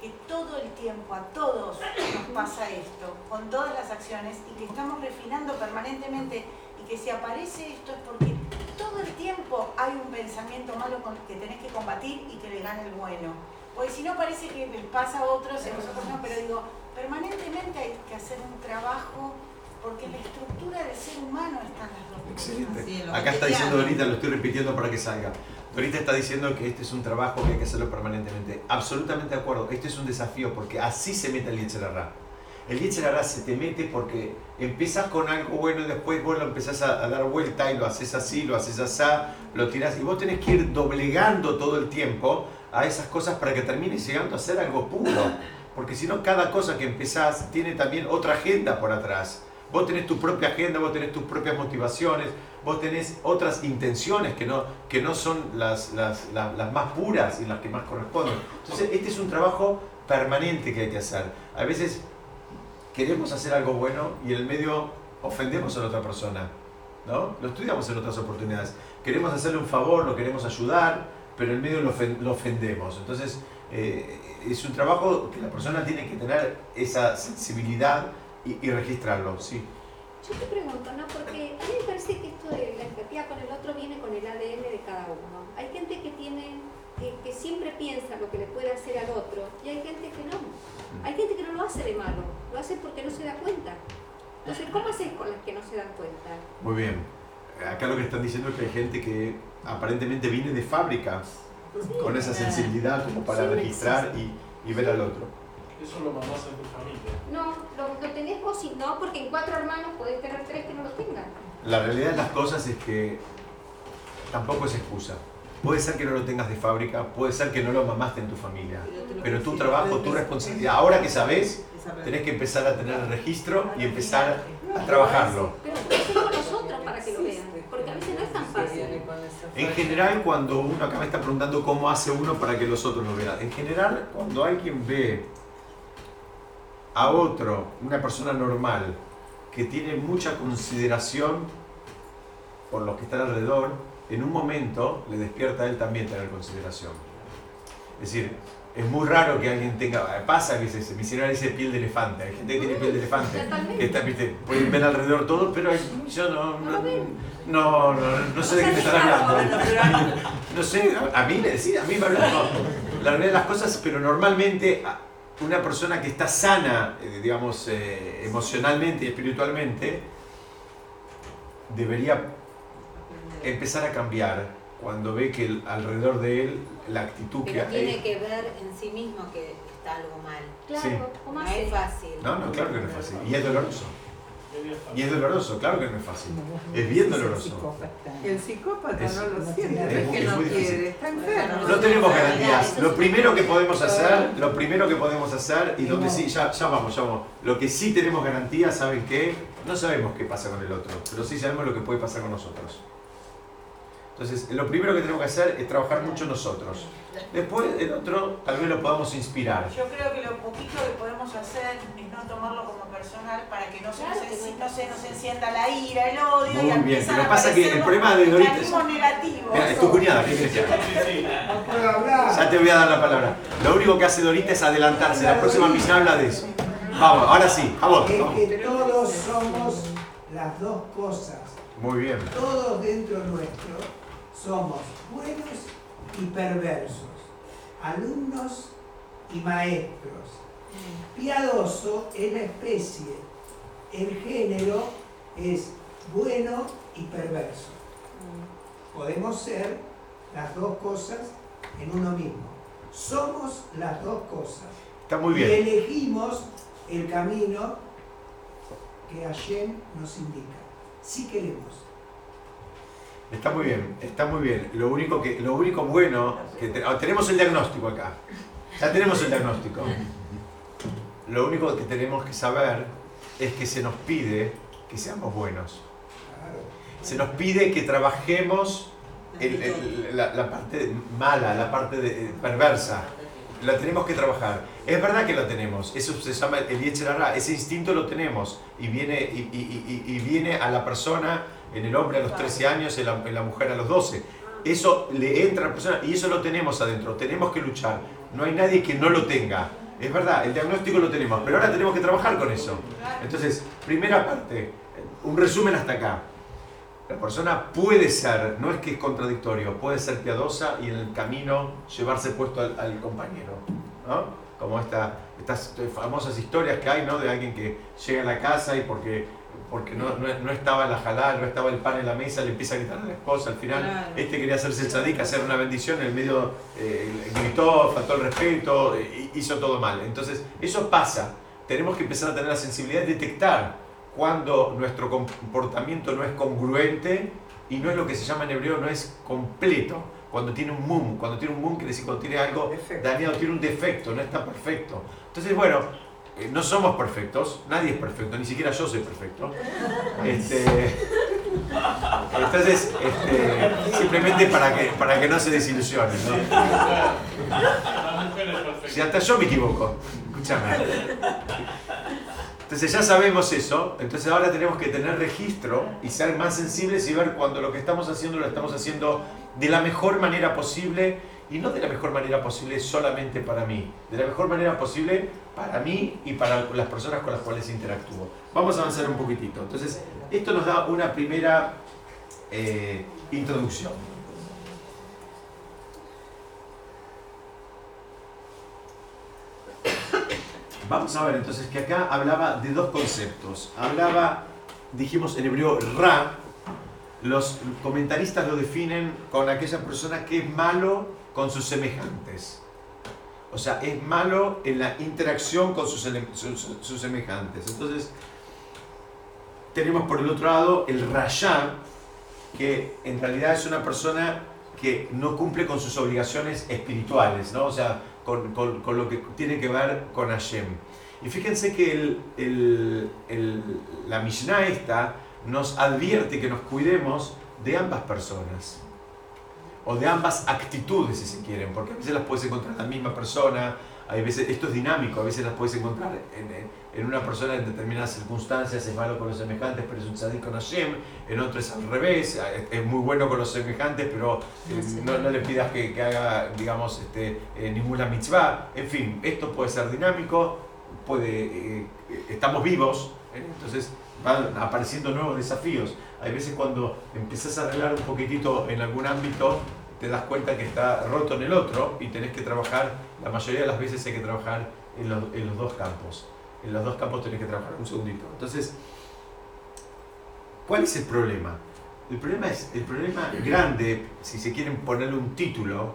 Que todo el tiempo, a todos nos pasa esto, con todas las acciones, y que estamos refinando permanentemente, y que si aparece esto es porque todo el tiempo hay un pensamiento malo con- que tenés que combatir y que le gane el bueno. Porque si no parece que les pasa a otros y a nosotros no, pero digo, permanentemente hay que hacer un trabajo porque la estructura del ser humano están las dos. Excelente. Sí, Acá está diciendo Dorita, lo estoy repitiendo para que salga. Dorita está diciendo que este es un trabajo que hay que hacerlo permanentemente. Absolutamente de acuerdo. Este es un desafío porque así se mete el Yetzerará. El Yetzerará se te mete porque empiezas con algo bueno y después vos lo empezás a, a dar vuelta y lo haces así, lo haces así, lo tirás y vos tenés que ir doblegando todo el tiempo a esas cosas para que termines llegando a ser algo puro. Porque si no, cada cosa que empezás tiene también otra agenda por atrás. Vos tenés tu propia agenda, vos tenés tus propias motivaciones, vos tenés otras intenciones que no, que no son las, las, las, las más puras y las que más corresponden. Entonces, este es un trabajo permanente que hay que hacer. A veces queremos hacer algo bueno y en el medio ofendemos a la otra persona. ¿no? Lo estudiamos en otras oportunidades. Queremos hacerle un favor, lo queremos ayudar, pero en el medio lo, ofen- lo ofendemos. Entonces, eh, es un trabajo que la persona tiene que tener esa sensibilidad y, y registrarlo. Sí. Yo te pregunto, ¿no? Porque a mí me parece que esto de la empatía con el otro viene con el ADN de cada uno. Hay gente que tiene, que, que siempre piensa lo que le puede hacer al otro y hay gente que no. Hay gente que no lo hace de malo, lo hace porque no se da cuenta. Entonces, ¿cómo haces con las que no se dan cuenta? Muy bien. Acá lo que están diciendo es que hay gente que aparentemente viene de fábrica con esa sensibilidad como para Sí, registrar y, y ver al otro. Eso lo mamás en tu familia. No, lo, lo tenés vos y no, porque en cuatro hermanos podés tener tres que no lo tengan. La realidad de las cosas es que tampoco es excusa. Puede ser que no lo tengas de fábrica, puede ser que no lo mamaste en tu familia, pero tu trabajo, tu responsabilidad, ahora que sabes, tenés que empezar a tener el registro y empezar a trabajarlo. Pero es con nosotros para que lo vean, porque a veces no es tan fácil. En general, cuando uno, acá me está preguntando cómo hace uno para que los otros lo vean. En general, cuando alguien ve a otro, una persona normal, que tiene mucha consideración por los que están alrededor, en un momento le despierta a él también tener consideración. Es decir, es muy raro que alguien tenga, pasa que se, mi señora dice piel de elefante, hay gente que tiene piel de elefante, que está, viste, pueden ver alrededor todo, pero yo no, no, no, no, no sé de qué me están hablando. No sé, a, mí me decía, a mí me hablan. La realidad de las cosas, pero normalmente una persona que está sana, eh, digamos, eh, emocionalmente y espiritualmente, debería empezar a cambiar cuando ve que el- alrededor de él la actitud que Pero tiene hay. que ver en sí mismo que está algo mal. Claro, Sí. ¿cómo No hace? es fácil. No, no, claro que no es fácil. Y es doloroso. Y es doloroso, claro que no es fácil. Es bien doloroso. El psicópata Es- no lo siente, no es que es no quiere, está enfermo. No tenemos garantías. Lo primero que podemos hacer, lo primero que podemos hacer, y donde sí, ya, ya vamos, ya vamos. Lo que sí tenemos garantía, ¿saben qué? No sabemos qué pasa con el otro, pero sí sabemos lo que puede pasar con nosotros. Entonces, lo primero que tenemos que hacer es trabajar mucho nosotros. Después, el otro, tal vez lo podamos inspirar. Yo creo que lo poquito que podemos hacer es no tomarlo como personal para que no se, nos, Claro no. se nos encienda la ira, el odio Muy y bien, pero pasa que el problema de Dorita es- negativos. Mira, es tu cuñada, ¿qué quieres decir? Sí, sí. No puedo hablar. Ya te voy a dar la palabra. Lo único que hace Dorita es adelantarse. La próxima misión habla de eso. Vamos, ahora sí, vamos. Es que todos somos las dos cosas. Muy bien. Todos dentro nuestro somos buenos y perversos, alumnos y maestros. Piadoso es la especie, el género es bueno y perverso. Podemos ser las dos cosas en uno mismo. Somos las dos cosas. Está muy Y bien. elegimos el camino que Hashem nos indica. Si queremos. Está muy bien, está muy bien. Lo único, que, lo único bueno, que ah, tenemos el diagnóstico acá. Ya tenemos el diagnóstico. Lo único que tenemos que saber es que se nos pide que seamos buenos. Se nos pide que trabajemos la, la parte mala, la parte de- perversa. La tenemos que trabajar. Es verdad que lo tenemos. Eso se llama el Yetzer Hara. Ese instinto lo tenemos. Y viene, y viene a la persona, en el hombre a los 13 años, en la, en la mujer a los 12. Eso le entra a la persona y eso lo tenemos adentro. Tenemos que luchar. No hay nadie que no lo tenga. Es verdad, el diagnóstico lo tenemos, pero ahora tenemos que trabajar con eso. Entonces, primera parte, un resumen hasta acá. La persona puede ser, no es que es contradictorio, puede ser piadosa y en el camino llevarse puesto al, al compañero. ¿no? Como esta, estas famosas historias que hay ¿no? de alguien que llega a la casa y porque, porque no, no, no estaba la jalá, no estaba el pan en la mesa, le empieza a gritar a la esposa. Al final, Claro. este quería hacerse el tzadik, hacer una bendición, en el medio eh, gritó, faltó el respeto, eh, hizo todo mal. Entonces, eso pasa. Tenemos que empezar a tener la sensibilidad de detectar cuando nuestro comportamiento no es congruente y no es lo que se llama en hebreo, no es completo. Cuando tiene un mum, cuando tiene un mum quiere decir cuando tiene algo dañado, tiene un defecto, no está perfecto. Entonces, bueno, eh, no somos perfectos, nadie es perfecto, ni siquiera yo soy perfecto. Este, entonces, este, simplemente para que, para que no se desilusionen. ¿no? Si hasta yo me equivoco, escúchame. Entonces ya sabemos eso, entonces ahora tenemos que tener registro y ser más sensibles y ver cuando lo que estamos haciendo lo estamos haciendo de la mejor manera posible y no de la mejor manera posible solamente para mí, de la mejor manera posible para mí y para las personas con las cuales interactúo. Vamos a avanzar un poquitito. Entonces, esto nos da una primera eh, introducción. Vamos a ver entonces que acá hablaba de dos conceptos. Hablaba, dijimos en hebreo, ra. Los comentaristas lo definen con aquella persona que es malo con sus semejantes. O sea, es malo en la interacción con sus, semejantes. Entonces, tenemos por el otro lado el rayá, que en realidad es una persona que no cumple con sus obligaciones espirituales, ¿no? O sea, con lo que tiene que ver con Hashem. Y fíjense que el- el- el- la Mishnah esta nos advierte que nos cuidemos de ambas personas. O de ambas actitudes, si se quieren, porque a veces las puedes encontrar en la misma persona, hay veces, esto es dinámico, a veces las puedes encontrar en, en- en una persona en determinadas circunstancias, es malo con los semejantes, pero es un tzadik con Hashem, en otro es al revés, es, muy bueno con los semejantes, pero eh, no, no le pidas que, que haga, digamos, este, eh, ninguna mitzvah. En fin, esto puede ser dinámico, puede, eh, eh, estamos vivos, ¿eh? entonces van apareciendo nuevos desafíos. Hay veces cuando empiezas a arreglar un poquitito en algún ámbito, te das cuenta que está roto en el otro y tenés que trabajar, la mayoría de las veces hay que trabajar en los, en los dos campos. En los dos campos tenés que trabajar un segundito. Entonces, ¿cuál es el problema? El problema es, el problema grande, si se quieren ponerle un título,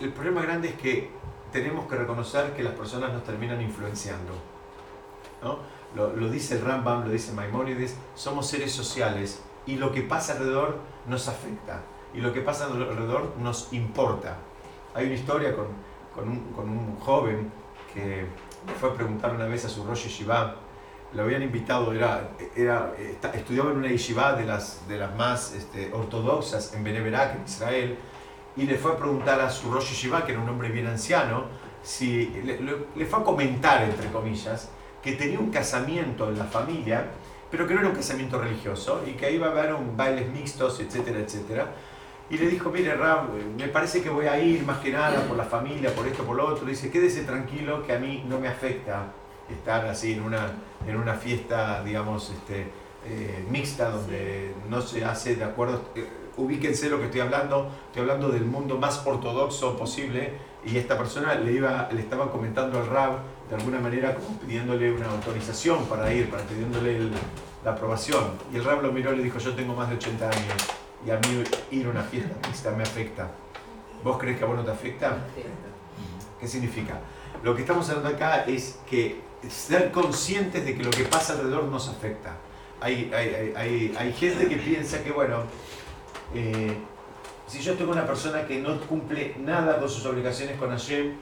el problema grande es que tenemos que reconocer que las personas nos terminan influenciando. ¿no? Lo, lo dice el Rambam, lo dice Maimónides, somos seres sociales y lo que pasa alrededor nos afecta y lo que pasa alrededor nos importa. Hay una historia con, con, un, con un joven que fue a preguntar una vez a su Rosh Yeshiva, lo habían invitado, era, era, estudiaba en una yeshiva de las, de las más este, ortodoxas en Beneverak, en Israel, y le fue a preguntar a su Rosh Yeshiva, que era un hombre bien anciano, si le, le, fue a comentar, entre comillas, que tenía un casamiento en la familia, pero que no era un casamiento religioso, y que iba a haber un bailes mixtos, etcétera, etcétera. Y le dijo, mire Rab, me parece que voy a ir más que nada por la familia, por esto, por lo otro. Dice, quédese tranquilo que a mí no me afecta estar así en una, en una fiesta, digamos, este, eh, mixta, donde no se hace de acuerdo, eh, ubíquense lo que estoy hablando, estoy hablando del mundo más ortodoxo posible, y esta persona le, iba, le estaba comentando al Rab, de alguna manera como pidiéndole una autorización para ir, para pidiéndole la aprobación. Y el Rab lo miró y le dijo, yo tengo más de 80 años, y a mí ir a una fiesta mixta me afecta. ¿Vos crees que a vos no te afecta? ¿Qué significa? Lo que estamos hablando acá es que ser conscientes de que lo que pasa alrededor nos afecta. Hay, hay, hay, hay gente que piensa que, bueno, eh, si yo tengo una persona que no cumple nada con sus obligaciones con Hashem,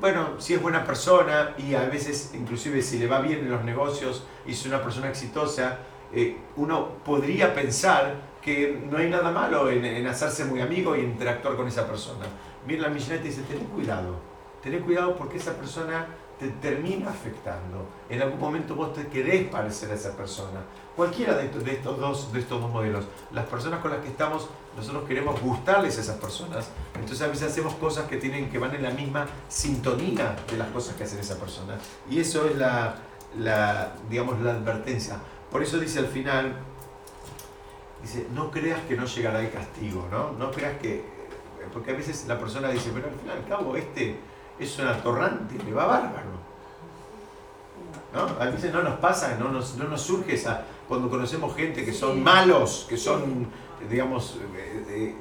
bueno, si es buena persona y a veces inclusive si le va bien en los negocios y es una persona exitosa, eh, uno podría pensar que no hay nada malo en, en, hacerse muy amigo y interactuar con esa persona. Mira, la Mishnah dice, ten cuidado, ten cuidado porque esa persona te termina afectando. En algún momento vos te querés parecer a esa persona. Cualquiera de estos, de estos, dos, de estos dos modelos. Las personas con las que estamos, nosotros queremos gustarles a esas personas. Entonces a veces hacemos cosas que, tienen, que van en la misma sintonía de las cosas que hacen esa persona. Y eso es la, la, digamos, la advertencia. Por eso dice al final, dice, no creas que no llegará el castigo, ¿no? No creas que... Porque a veces la persona dice, pero al fin y al cabo este es un atorrante, le va bárbaro. ¿No? A veces no nos pasa, no nos, no nos surge esa, cuando conocemos gente que son malos, que son, digamos, eh,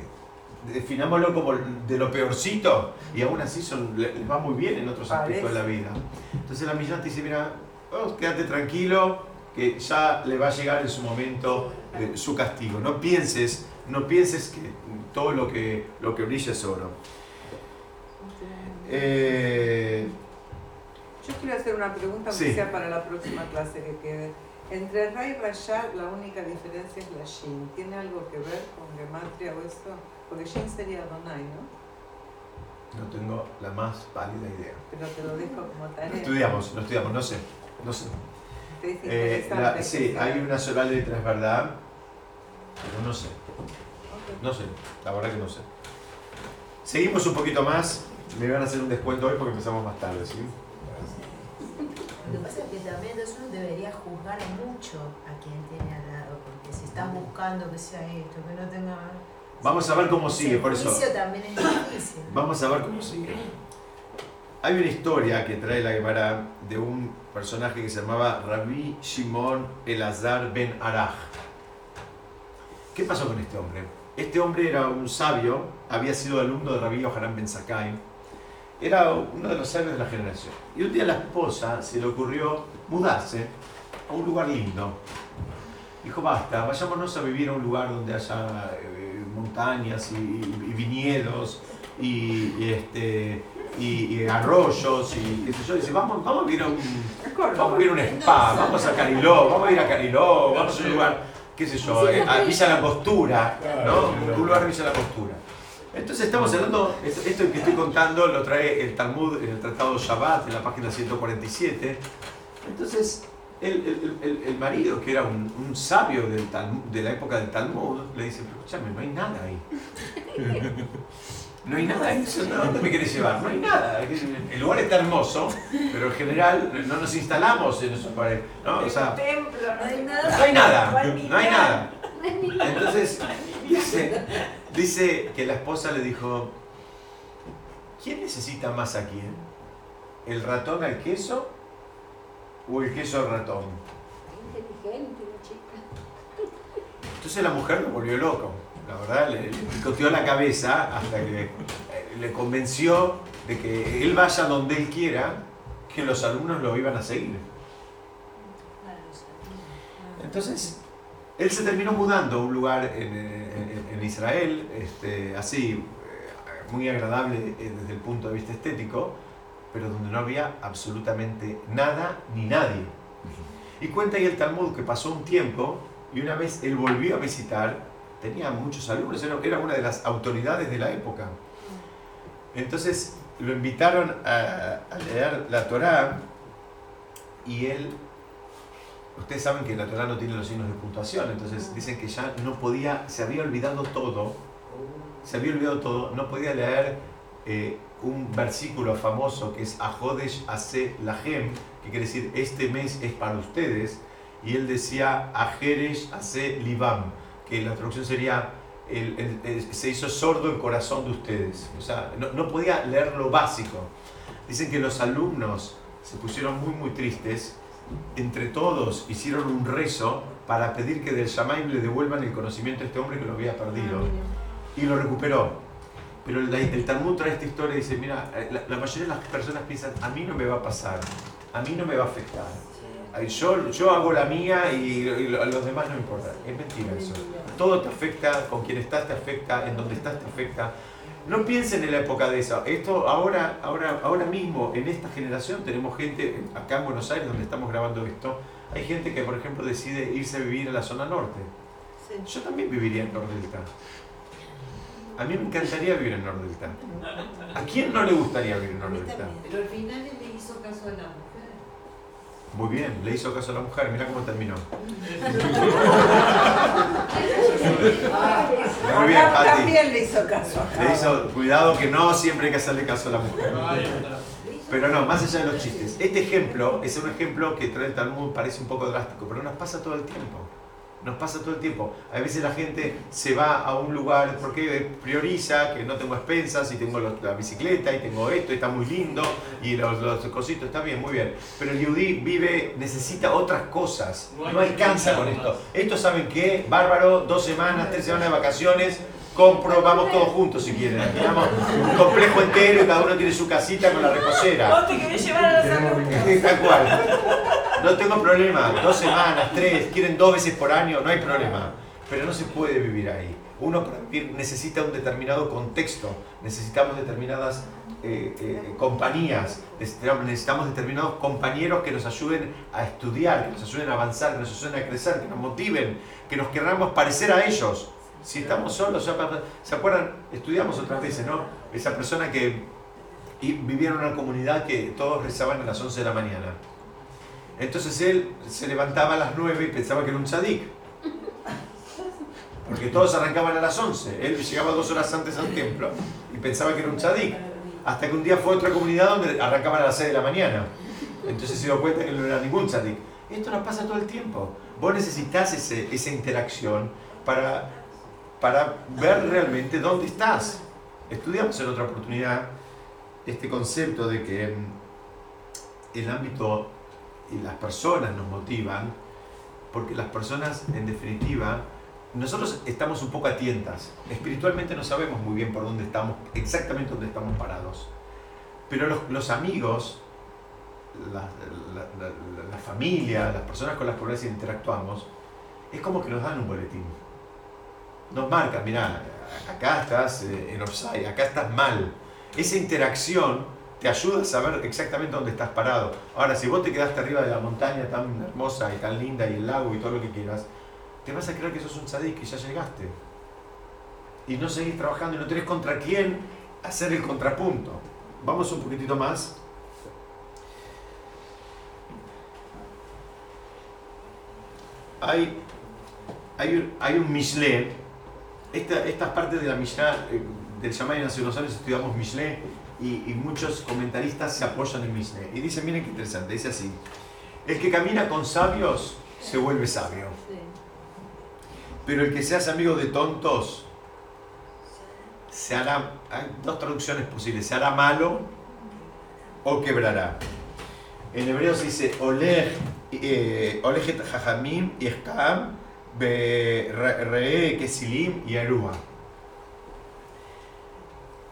definámoslo como de lo peorcito, y aún así son, les va muy bien en otros aspectos de la vida. Entonces la millán te dice, mira, oh, quédate tranquilo, que ya le va a llegar en su momento eh, su castigo. No pienses, no pienses que todo lo que, lo que brilla es oro. Eh, Yo quiero hacer una pregunta que sea para la próxima clase que quede. Entre Ray y Rashad la única diferencia es la Shin. ¿Tiene algo que ver con Gematria o esto? Porque Shin sería Donai, ¿no? No tengo la más pálida idea. Pero te lo dejo como tarea. Lo estudiamos, lo estudiamos, no sé. No sé. Eh, la, sí, hay una sola letra, es verdad, pero no sé. No sé, la verdad que no sé. Seguimos un poquito más. Me van a hacer un descuento hoy porque empezamos más tarde, ¿sí? Lo que pasa es que también uno debería juzgar mucho a quien tiene al lado, porque si estás buscando que sea esto, que no tenga... Vamos a ver cómo sigue, por eso. también es difícil. Vamos a ver cómo sigue. Hay una historia que trae la Gemara de un personaje que se llamaba Rabbi Shimon Elazar ben Araj. ¿Qué pasó con este hombre? Este hombre era un sabio, había sido alumno de Rabbi Yohanan ben Sakai, era uno de los sabios de la generación. Y un día a la esposa se le ocurrió mudarse a un lugar lindo. Dijo, basta, vayámonos a vivir a un lugar donde haya eh, montañas y, viñedos y, este, y, arroyos y sé yo. Dice, vamos, vamos a vivir a un, vamos a, ir a un spa, vamos a Cariló, vamos a ir a Cariló, vamos a un lugar, qué sé yo, eh, a Villa La Postura, ¿no? Un lugar Villa La Postura. Entonces estamos hablando, esto que estoy contando lo trae el Talmud en el Tratado Shabbat, en la página 147. Entonces, el, marido, que era un, sabio del de la época del Talmud, le dice, pero escúchame, no hay nada ahí. No hay nada ahí. ¿Dónde me quieres llevar? No hay nada. El lugar está hermoso, pero en general no nos instalamos en esos paredes. ¿no? O sea, no hay nada. No hay nada. No hay nada. Entonces, dice, dice que la esposa le dijo, ¿quién necesita más a quién? ¿El ratón al queso o el queso al ratón? Inteligente la chica. Entonces la mujer lo volvió loco, la verdad, le, le la cabeza hasta que le convenció de que él vaya donde él quiera, que los alumnos lo iban a seguir. Entonces, él se terminó mudando a un lugar en, Israel, este, así, eh, muy agradable eh, desde el punto de vista estético, pero donde no había absolutamente nada ni nadie. Y cuenta ahí el Talmud que pasó un tiempo y una vez él volvió a visitar, tenía muchos alumnos, era una de las autoridades de la época. Entonces lo invitaron a, leer la Torá y él, ustedes saben que la Torá no tiene los signos de puntuación, entonces dicen que ya no podía, se había olvidado todo, se había olvidado todo, no podía leer eh, un versículo famoso que es Ahodesh Ase Lahem, que quiere decir este mes es para ustedes, y él decía Ajeresh Ase Libam, que la traducción sería se hizo sordo el corazón de ustedes. O sea, no, no, podía leer lo básico. Dicen que los alumnos se pusieron muy, muy tristes. Entre todos hicieron un rezo para pedir que del Shamaim le devuelvan el conocimiento a este hombre que lo había perdido. Ah, y lo recuperó. Pero el, Talmud trae esta historia y dice, mira, eh, la, mayoría de las personas piensan, a mí no me va a pasar, a mí no me va a afectar. Yo, yo hago la mía y, a los demás no importa. Es mentira eso. Todo te afecta, con quien estás te afecta, en donde estás te afecta. No piensen en la época de eso. Esto ahora, ahora, ahora mismo, en esta generación, tenemos gente, acá en Buenos Aires, donde estamos grabando esto, hay gente que, por ejemplo, decide irse a vivir a la zona norte. Yo también viviría en Nordelta. A mí me encantaría vivir en Nordelta. ¿A quién no le gustaría vivir en Nordelta? Pero al final él le hizo caso a la mujer. Muy bien, le hizo caso a la mujer. Mira cómo terminó. Muy bien, Pati. También le hizo caso. Le hizo, cuidado que no siempre hay que hacerle caso a la mujer. Pero no, más allá de los chistes. Este ejemplo es un ejemplo que trae el Talmud, parece un poco drástico, pero nos pasa todo el tiempo. Nos pasa todo el tiempo. A veces la gente se va a un lugar porque prioriza que no tengo expensas y tengo la bicicleta y tengo esto, y está muy lindo y los, los cositos, está bien, muy bien. Pero el yudí vive, necesita otras cosas. No alcanza con esto. Esto, ¿saben qué? Bárbaro, dos semanas, tres semanas de vacaciones compro, vamos todos juntos si quieren. Alquilamos un complejo entero y cada uno tiene su casita con la reposera. ¿Vos te querés llevar a la Tal cual. No tengo problema, dos semanas, tres, quieren dos veces por año, no hay problema. Pero no se puede vivir ahí. Uno necesita un determinado contexto, necesitamos determinadas eh, eh, compañías, necesitamos determinados compañeros que nos ayuden a estudiar, que nos ayuden a avanzar, que nos ayuden a crecer, que nos motiven, que nos queramos parecer a ellos. Si estamos solos, ¿se acuerdan? Estudiamos otras veces, ¿no? Esa persona que vivía en una comunidad que todos rezaban a las 11 de la mañana. Entonces él se levantaba a las 9 y pensaba que era un tzadik. Porque todos arrancaban a las 11. Él llegaba dos horas antes al templo y pensaba que era un tzadik. Hasta que un día fue a otra comunidad donde arrancaban a las 6 de la mañana. Entonces se dio cuenta que no era ningún tzadik. Esto nos pasa todo el tiempo. Vos necesitas esa interacción para, para ver realmente dónde estás. Estudiamos en otra oportunidad este concepto de que el ámbito y las personas nos motivan, porque las personas, en definitiva, nosotros estamos un poco a tientas. Espiritualmente no sabemos muy bien por dónde estamos, exactamente dónde estamos parados. Pero los, amigos, la, familia, las personas con las cuales interactuamos, es como que nos dan un boletín. Nos marcan, mira, acá estás eh, en offside, acá estás mal. Esa interacción te ayuda a saber exactamente dónde estás parado. Ahora, si vos te quedaste arriba de la montaña tan hermosa y tan linda y el lago y todo lo que quieras, te vas a creer que sos un tzadik, que ya llegaste. Y no seguís trabajando y no tenés contra quién hacer el contrapunto. Vamos un poquitito más. Hay, hay, hay un Mishle. Esta, estas partes de la Mishnah, eh, del Shammai hace unos años estudiamos Mishle y, muchos comentaristas se apoyan en Mishneh. Y dice, miren qué interesante, dice así, el que camina con sabios se vuelve sabio. Pero el que se hace amigo de tontos se hará, hay dos traducciones posibles, se hará malo o quebrará. En hebreo se dice Oleg, eh, Jajamim y Re, Kesilim y Arúa.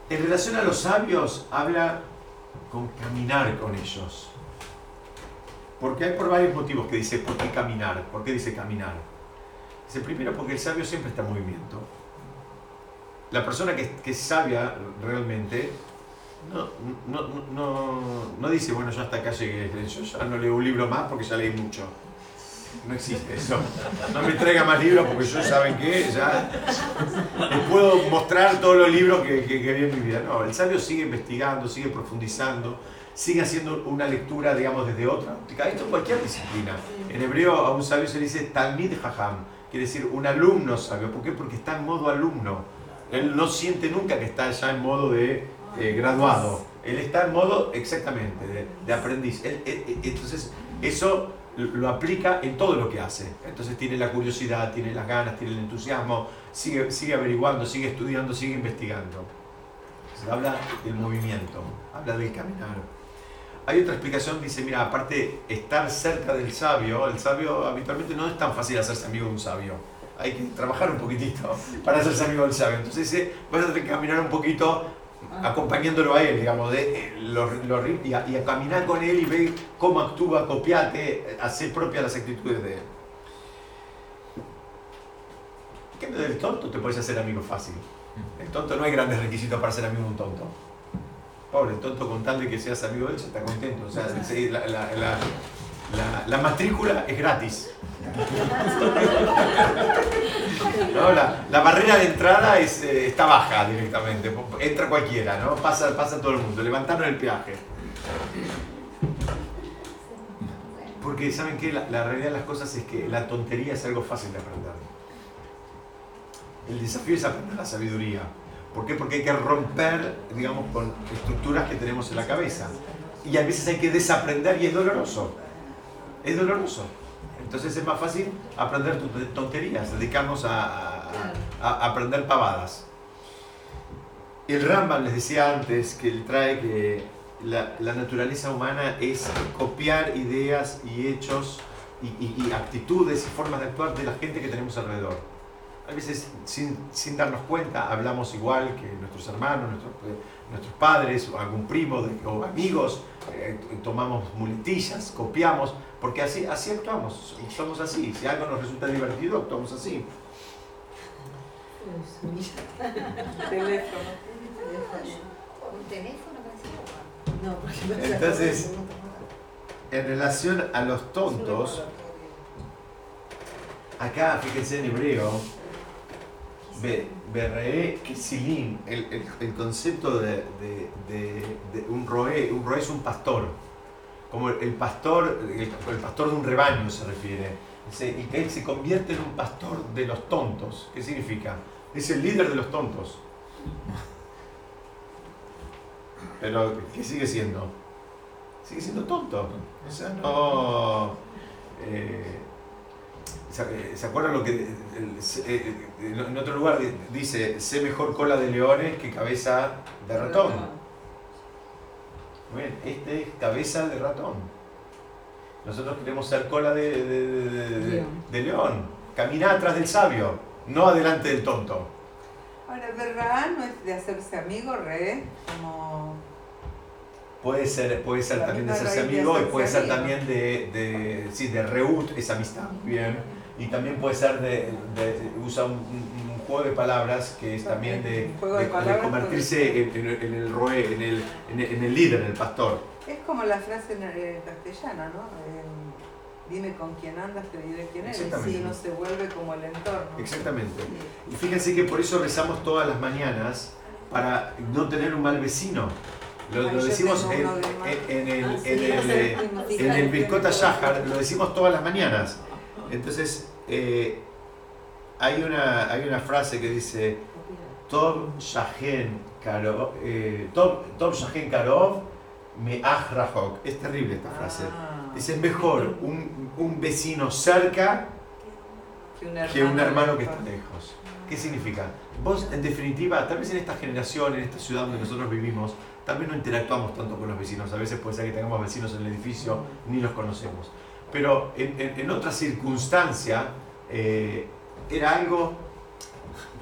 En relación a los sabios, habla con caminar con ellos. Porque hay por varios motivos que dice, ¿por qué caminar? ¿Por qué dice caminar? Dice, primero porque el sabio siempre está en movimiento. La persona que, es sabia realmente no, no, no, no, dice, bueno, ya hasta acá llegué, yo ya no leo un libro más porque ya leí mucho. No existe eso. No me traiga más libros porque yo, ¿saben qué? Ya les puedo mostrar todos los libros que, que, vi en mi vida. No, el sabio sigue investigando, sigue profundizando, sigue haciendo una lectura, digamos, desde otra óptica. Esto en cualquier disciplina. En hebreo a un sabio se le dice Talmid Jajam, quiere decir un alumno sabio. ¿Por qué? Porque está en modo alumno. Él no siente nunca que está ya en modo de eh, graduado. Él está en modo exactamente de, aprendiz. entonces, eso lo aplica en todo lo que hace. Entonces tiene la curiosidad, tiene las ganas, tiene el entusiasmo, sigue, sigue averiguando, sigue estudiando, sigue investigando. Se habla del movimiento, habla del caminar. Hay otra explicación, dice, mira, aparte estar cerca del sabio, el sabio habitualmente no es tan fácil hacerse amigo de un sabio. Hay que trabajar un poquitito para hacerse amigo del sabio. Entonces dice, vas a tener que caminar un poquito acompañándolo a él, digamos, de, eh, y, a, caminar con él y ver cómo actúa, copiate, hacer propias las actitudes de él. ¿Qué me del tonto? Te puedes hacer amigo fácil. El tonto no hay grandes requisitos para ser amigo de un tonto. Pobre, el tonto con tal de que seas amigo de él, está contento. O sea, la, la matrícula es gratis. No, la, barrera de entrada es, eh, está baja directamente, entra cualquiera, ¿no? Pasa, pasa todo el mundo, levantaron el peaje. Porque saben que la, realidad de las cosas es que la tontería es algo fácil de aprender. El desafío es aprender la sabiduría. ¿Por qué? Porque hay que romper, digamos, con estructuras que tenemos en la cabeza. Y a veces hay que desaprender y es doloroso. Es doloroso. Entonces es más fácil aprender tonterías, dedicarnos a, aprender pavadas. El Rambam les decía antes que él trae que la, naturaleza humana es copiar ideas y hechos y, actitudes y formas de actuar de la gente que tenemos alrededor. A veces sin, darnos cuenta hablamos igual que nuestros hermanos, nuestros, nuestros padres, o algún primo o amigos, eh, tomamos muletillas, copiamos, porque así, así actuamos, somos así. Si algo nos resulta divertido, actuamos así. Entonces, en relación a los tontos, acá fíjense en hebreo, Berre Kisilim, el, el, el concepto de, un roé, un roé es un pastor como el pastor, el, pastor de un rebaño se refiere, y que él se convierte en un pastor de los tontos. ¿Qué significa? Es el líder de los tontos. Pero, ¿qué sigue siendo? Sigue siendo tonto. O sea, no... Eh, ¿Se acuerdan lo que eh, en otro lugar dice, sé mejor cola de leones que cabeza de ratón? Este es cabeza de ratón. Nosotros queremos ser cola de, león. Caminar atrás del sabio, no adelante del tonto. Ahora, ¿verdad? No es de hacerse amigo, re, como... Puede ser, puede ser también de hacerse amigo y puede ser también de, de, sí, de reut, esa amistad, bien. Y también puede ser de, usa un juego de palabras que es también de, convertirse en, el en, el, en, el, líder, en el pastor. Es como la frase en, castellano, ¿no? dime con quién andas, te diré quién eres. Si no se vuelve como el entorno. Exactamente. Y fíjense que por eso rezamos todas las mañanas para no tener un mal vecino. Lo, decimos en, en, el, ah, en el, en el Birkota Shahar, lo decimos todas las mañanas. Entonces, eh, hay una, hay una frase que dice, Tov Shahen Karov, eh, Karov me Rajok. Es terrible esta frase. Ah. Dice, mejor un, un vecino cerca que un hermano, que está lejos. ¿Qué significa? Vos, en definitiva, tal vez en esta generación, en esta ciudad donde nosotros vivimos, también no interactuamos tanto con los vecinos. A veces puede ser que tengamos vecinos en el edificio, ni los conocemos. Pero en, en, otra circunstancia, eh, era algo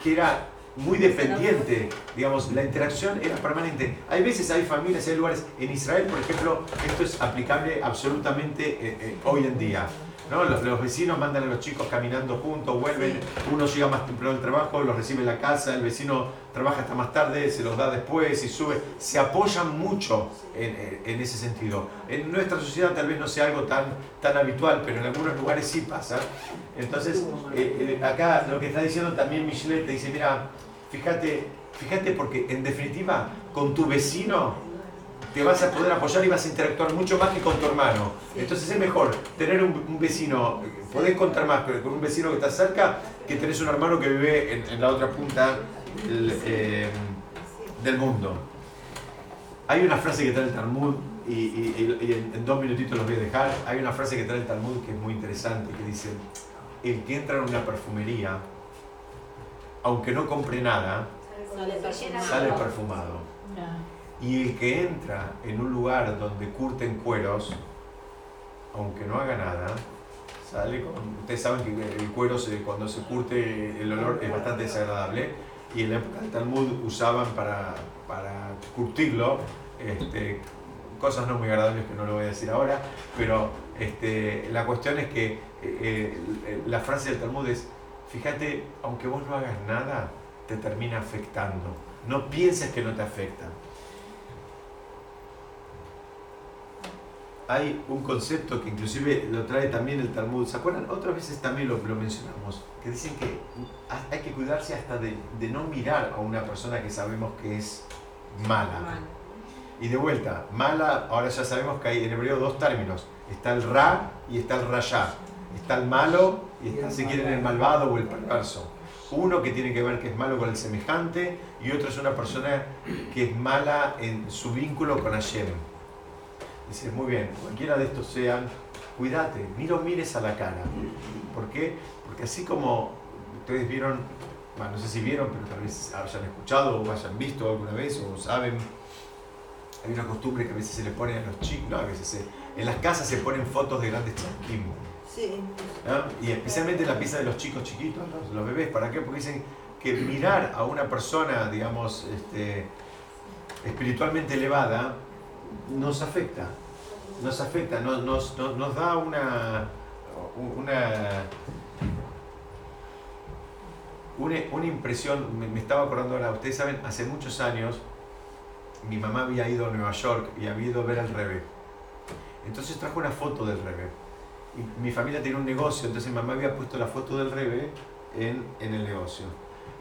que era muy dependiente, digamos, la interacción era permanente. Hay veces, hay familias, hay lugares, en Israel, por ejemplo, esto es aplicable absolutamente eh, eh, hoy en día. ¿No? Los, vecinos mandan a los chicos caminando juntos, vuelven, uno llega más temprano al trabajo, los recibe en la casa, el vecino trabaja hasta más tarde, se los da después y sube. Se apoyan mucho en, ese sentido. En nuestra sociedad tal vez no sea algo tan, tan habitual, pero en algunos lugares sí pasa. Entonces, eh, acá lo que está diciendo también Michelet te dice, mira, Fíjate, fíjate porque en definitiva con tu vecino te vas a poder apoyar y vas a interactuar mucho más que con tu hermano. Entonces es mejor tener un, vecino, poder contar más con un vecino que está cerca que tenés un hermano que vive en, la otra punta eh, del, mundo. Hay una frase que trae el Talmud, y, en, dos minutitos los voy a dejar, hay una frase que trae el Talmud que es muy interesante, que dice, el que entra en una perfumería, aunque no compre nada, sale perfumado. Y el que entra en un lugar donde curten cueros, aunque no haga nada, sale con... Ustedes saben que el cuero cuando se curte el olor es bastante desagradable y en la época del Talmud usaban para, para curtirlo este, cosas no muy agradables que no lo voy a decir ahora, pero este, la cuestión es que eh, eh, la frase del Talmud es Fíjate, aunque vos no hagas nada, te termina afectando. No pienses que no te afecta. Hay un concepto que inclusive lo trae también el Talmud. ¿Se acuerdan? Otras veces también lo, mencionamos. Que dicen que hay que cuidarse hasta de, no mirar a una persona que sabemos que es mala. Y de vuelta, mala, ahora ya sabemos que hay en hebreo dos términos. Está el ra y está el rayá. Está el malo y está, si quieren, el malvado o el perverso. Uno que tiene que ver que es malo con el semejante y otro es una persona que es mala en su vínculo con Hashem. Dice, muy bien, cualquiera de estos sean, cuídate, ni lo mires a la cara. ¿Por qué? Porque así como ustedes vieron, bueno, no sé si vieron, pero tal vez hayan escuchado o hayan visto alguna vez o saben, hay una costumbre que a veces se le ponen a los chicos, no, a veces en las casas se ponen fotos de grandes chanquim y especialmente la pieza de los chicos chiquitos, los, bebés. ¿Para qué? Porque dicen que mirar a una persona, digamos, este, espiritualmente elevada, nos afecta. Nos afecta, nos, nos, da una, una, una, impresión. Me, estaba acordando ahora, ustedes saben, hace muchos años mi mamá había ido a Nueva York y había ido a ver al revés. Entonces trajo una foto del revés mi familia tiene un negocio, entonces mi mamá había puesto la foto del Rebe en, en el negocio.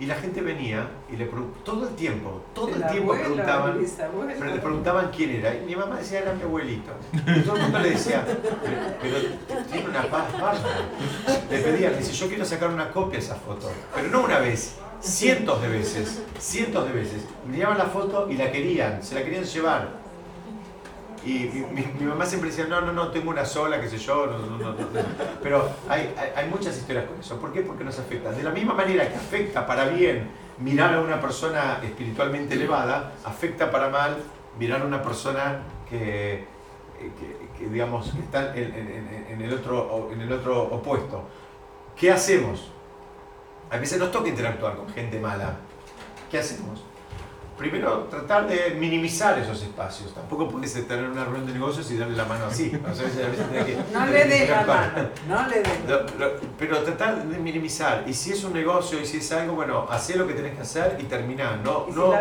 Y la gente venía y le todo el tiempo, todo el, tiempo preguntaban, pero le preguntaban quién era. Y mi mamá decía, era mi abuelito. Y todo el mundo le decía, pero, tiene una paz Le pedían, dice, yo quiero sacar una copia de esa foto. Pero no una vez, cientos de veces, cientos de veces. Miraban la foto y la querían, se la querían llevar. Y mi, mamá siempre decía, no, no, no, tengo una sola, qué sé yo, no, no, no, pero hay, hay, muchas historias con eso. ¿Por qué? Porque nos afecta. De la misma manera que afecta para bien mirar a una persona espiritualmente elevada, afecta para mal mirar a una persona que, que, digamos, que está en, el otro, en el otro opuesto. ¿Qué hacemos? A veces nos toca interactuar con gente mala. ¿Qué hacemos? Primero tratar de minimizar esos espacios. Tampoco puedes tener una reunión de negocios y darle la mano así. no le dé la mano, no le Pero tratar de minimizar. Y si es un negocio y si es algo, bueno, haz lo que tenés que hacer y terminar. No, no,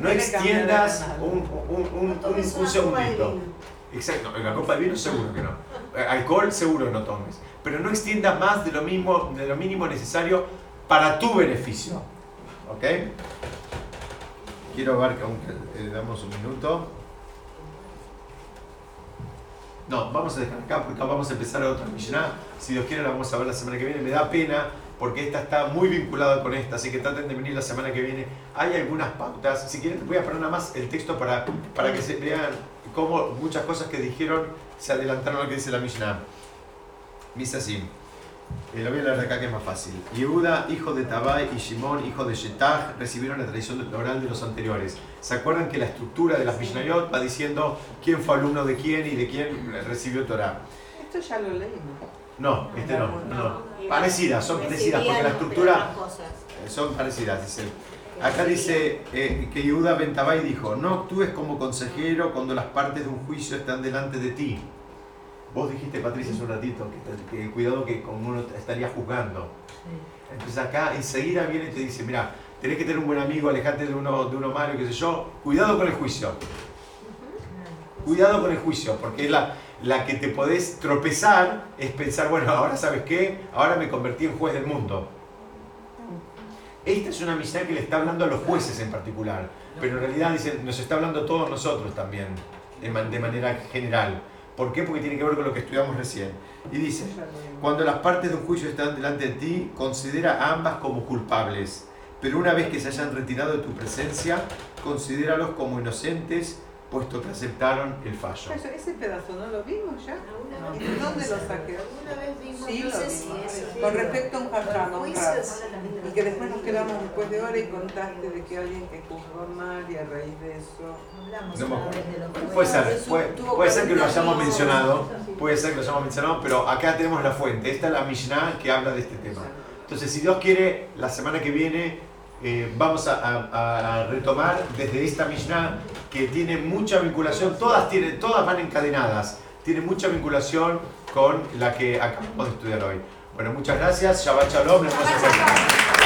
no extiendas un, un, un, un, segundito. Exacto, en la copa de vino seguro que no. Alcohol seguro no tomes. Pero no extiendas más de lo, mismo, de lo mínimo necesario para tu beneficio. ¿Ok? Quiero ver que aunque le damos un minuto. No, vamos a dejar acá porque vamos a empezar otra Mishnah. Si Dios quiere la vamos a ver la semana que viene. Me da pena porque esta está muy vinculada con esta, así que traten de venir la semana que viene. Hay algunas pautas. Si quieren, voy a poner nada más el texto para, para que se vean cómo muchas cosas que dijeron se adelantaron a lo que dice la Mishnah. Dice así. Eh, lo voy a leer de acá que es más fácil. Yehuda, hijo de Tabai, y Shimon, hijo de Shetach, recibieron la tradición oral de los anteriores. ¿Se acuerdan que la estructura de las Mishnayot va diciendo quién fue alumno de quién y de quién recibió Torah? Esto ya lo leímos. No, este no. no. Parecidas, son parecidas, porque la estructura son parecidas, dice. Acá dice eh, que Yehuda Bentabay dijo, no actúes como consejero cuando las partes de un juicio están delante de ti. Vos dijiste, Patricia, hace un ratito, que, que cuidado que como uno estaría juzgando. Entonces acá enseguida viene y te dice, mira, tenés que tener un buen amigo, alejate de uno, de uno malo, qué sé yo, cuidado con el juicio. Cuidado con el juicio, porque es la, la que te podés tropezar, es pensar, bueno, ahora sabes qué, ahora me convertí en juez del mundo. Esta es una misión que le está hablando a los jueces en particular, pero en realidad dice, nos está hablando a todos nosotros también, de, manera general. ¿Por qué? Porque tiene que ver con lo que estudiamos recién. Y dice, cuando las partes de un juicio están delante de ti, considera a ambas como culpables, pero una vez que se hayan retirado de tu presencia, considéralos como inocentes puesto que aceptaron el fallo. ese pedazo no lo vimos ya. ¿Y de dónde lo saqué? Una vez vimos, sí, no sé si Con respecto a un un Y que después nos quedamos después de hora y contaste de que alguien que juzgó mal y a raíz de eso. No puede ser, puede, puede ser que lo hayamos mencionado, puede ser que lo hayamos mencionado, pero acá tenemos la fuente. Esta es la Mishnah que habla de este tema. Entonces, si Dios quiere, la semana que viene eh, vamos a, retomar desde esta Mishnah que tiene mucha vinculación, todas, tienen, todas van encadenadas, tiene mucha vinculación con la que acabamos de estudiar hoy. Bueno, muchas gracias, Shabbat Shalom,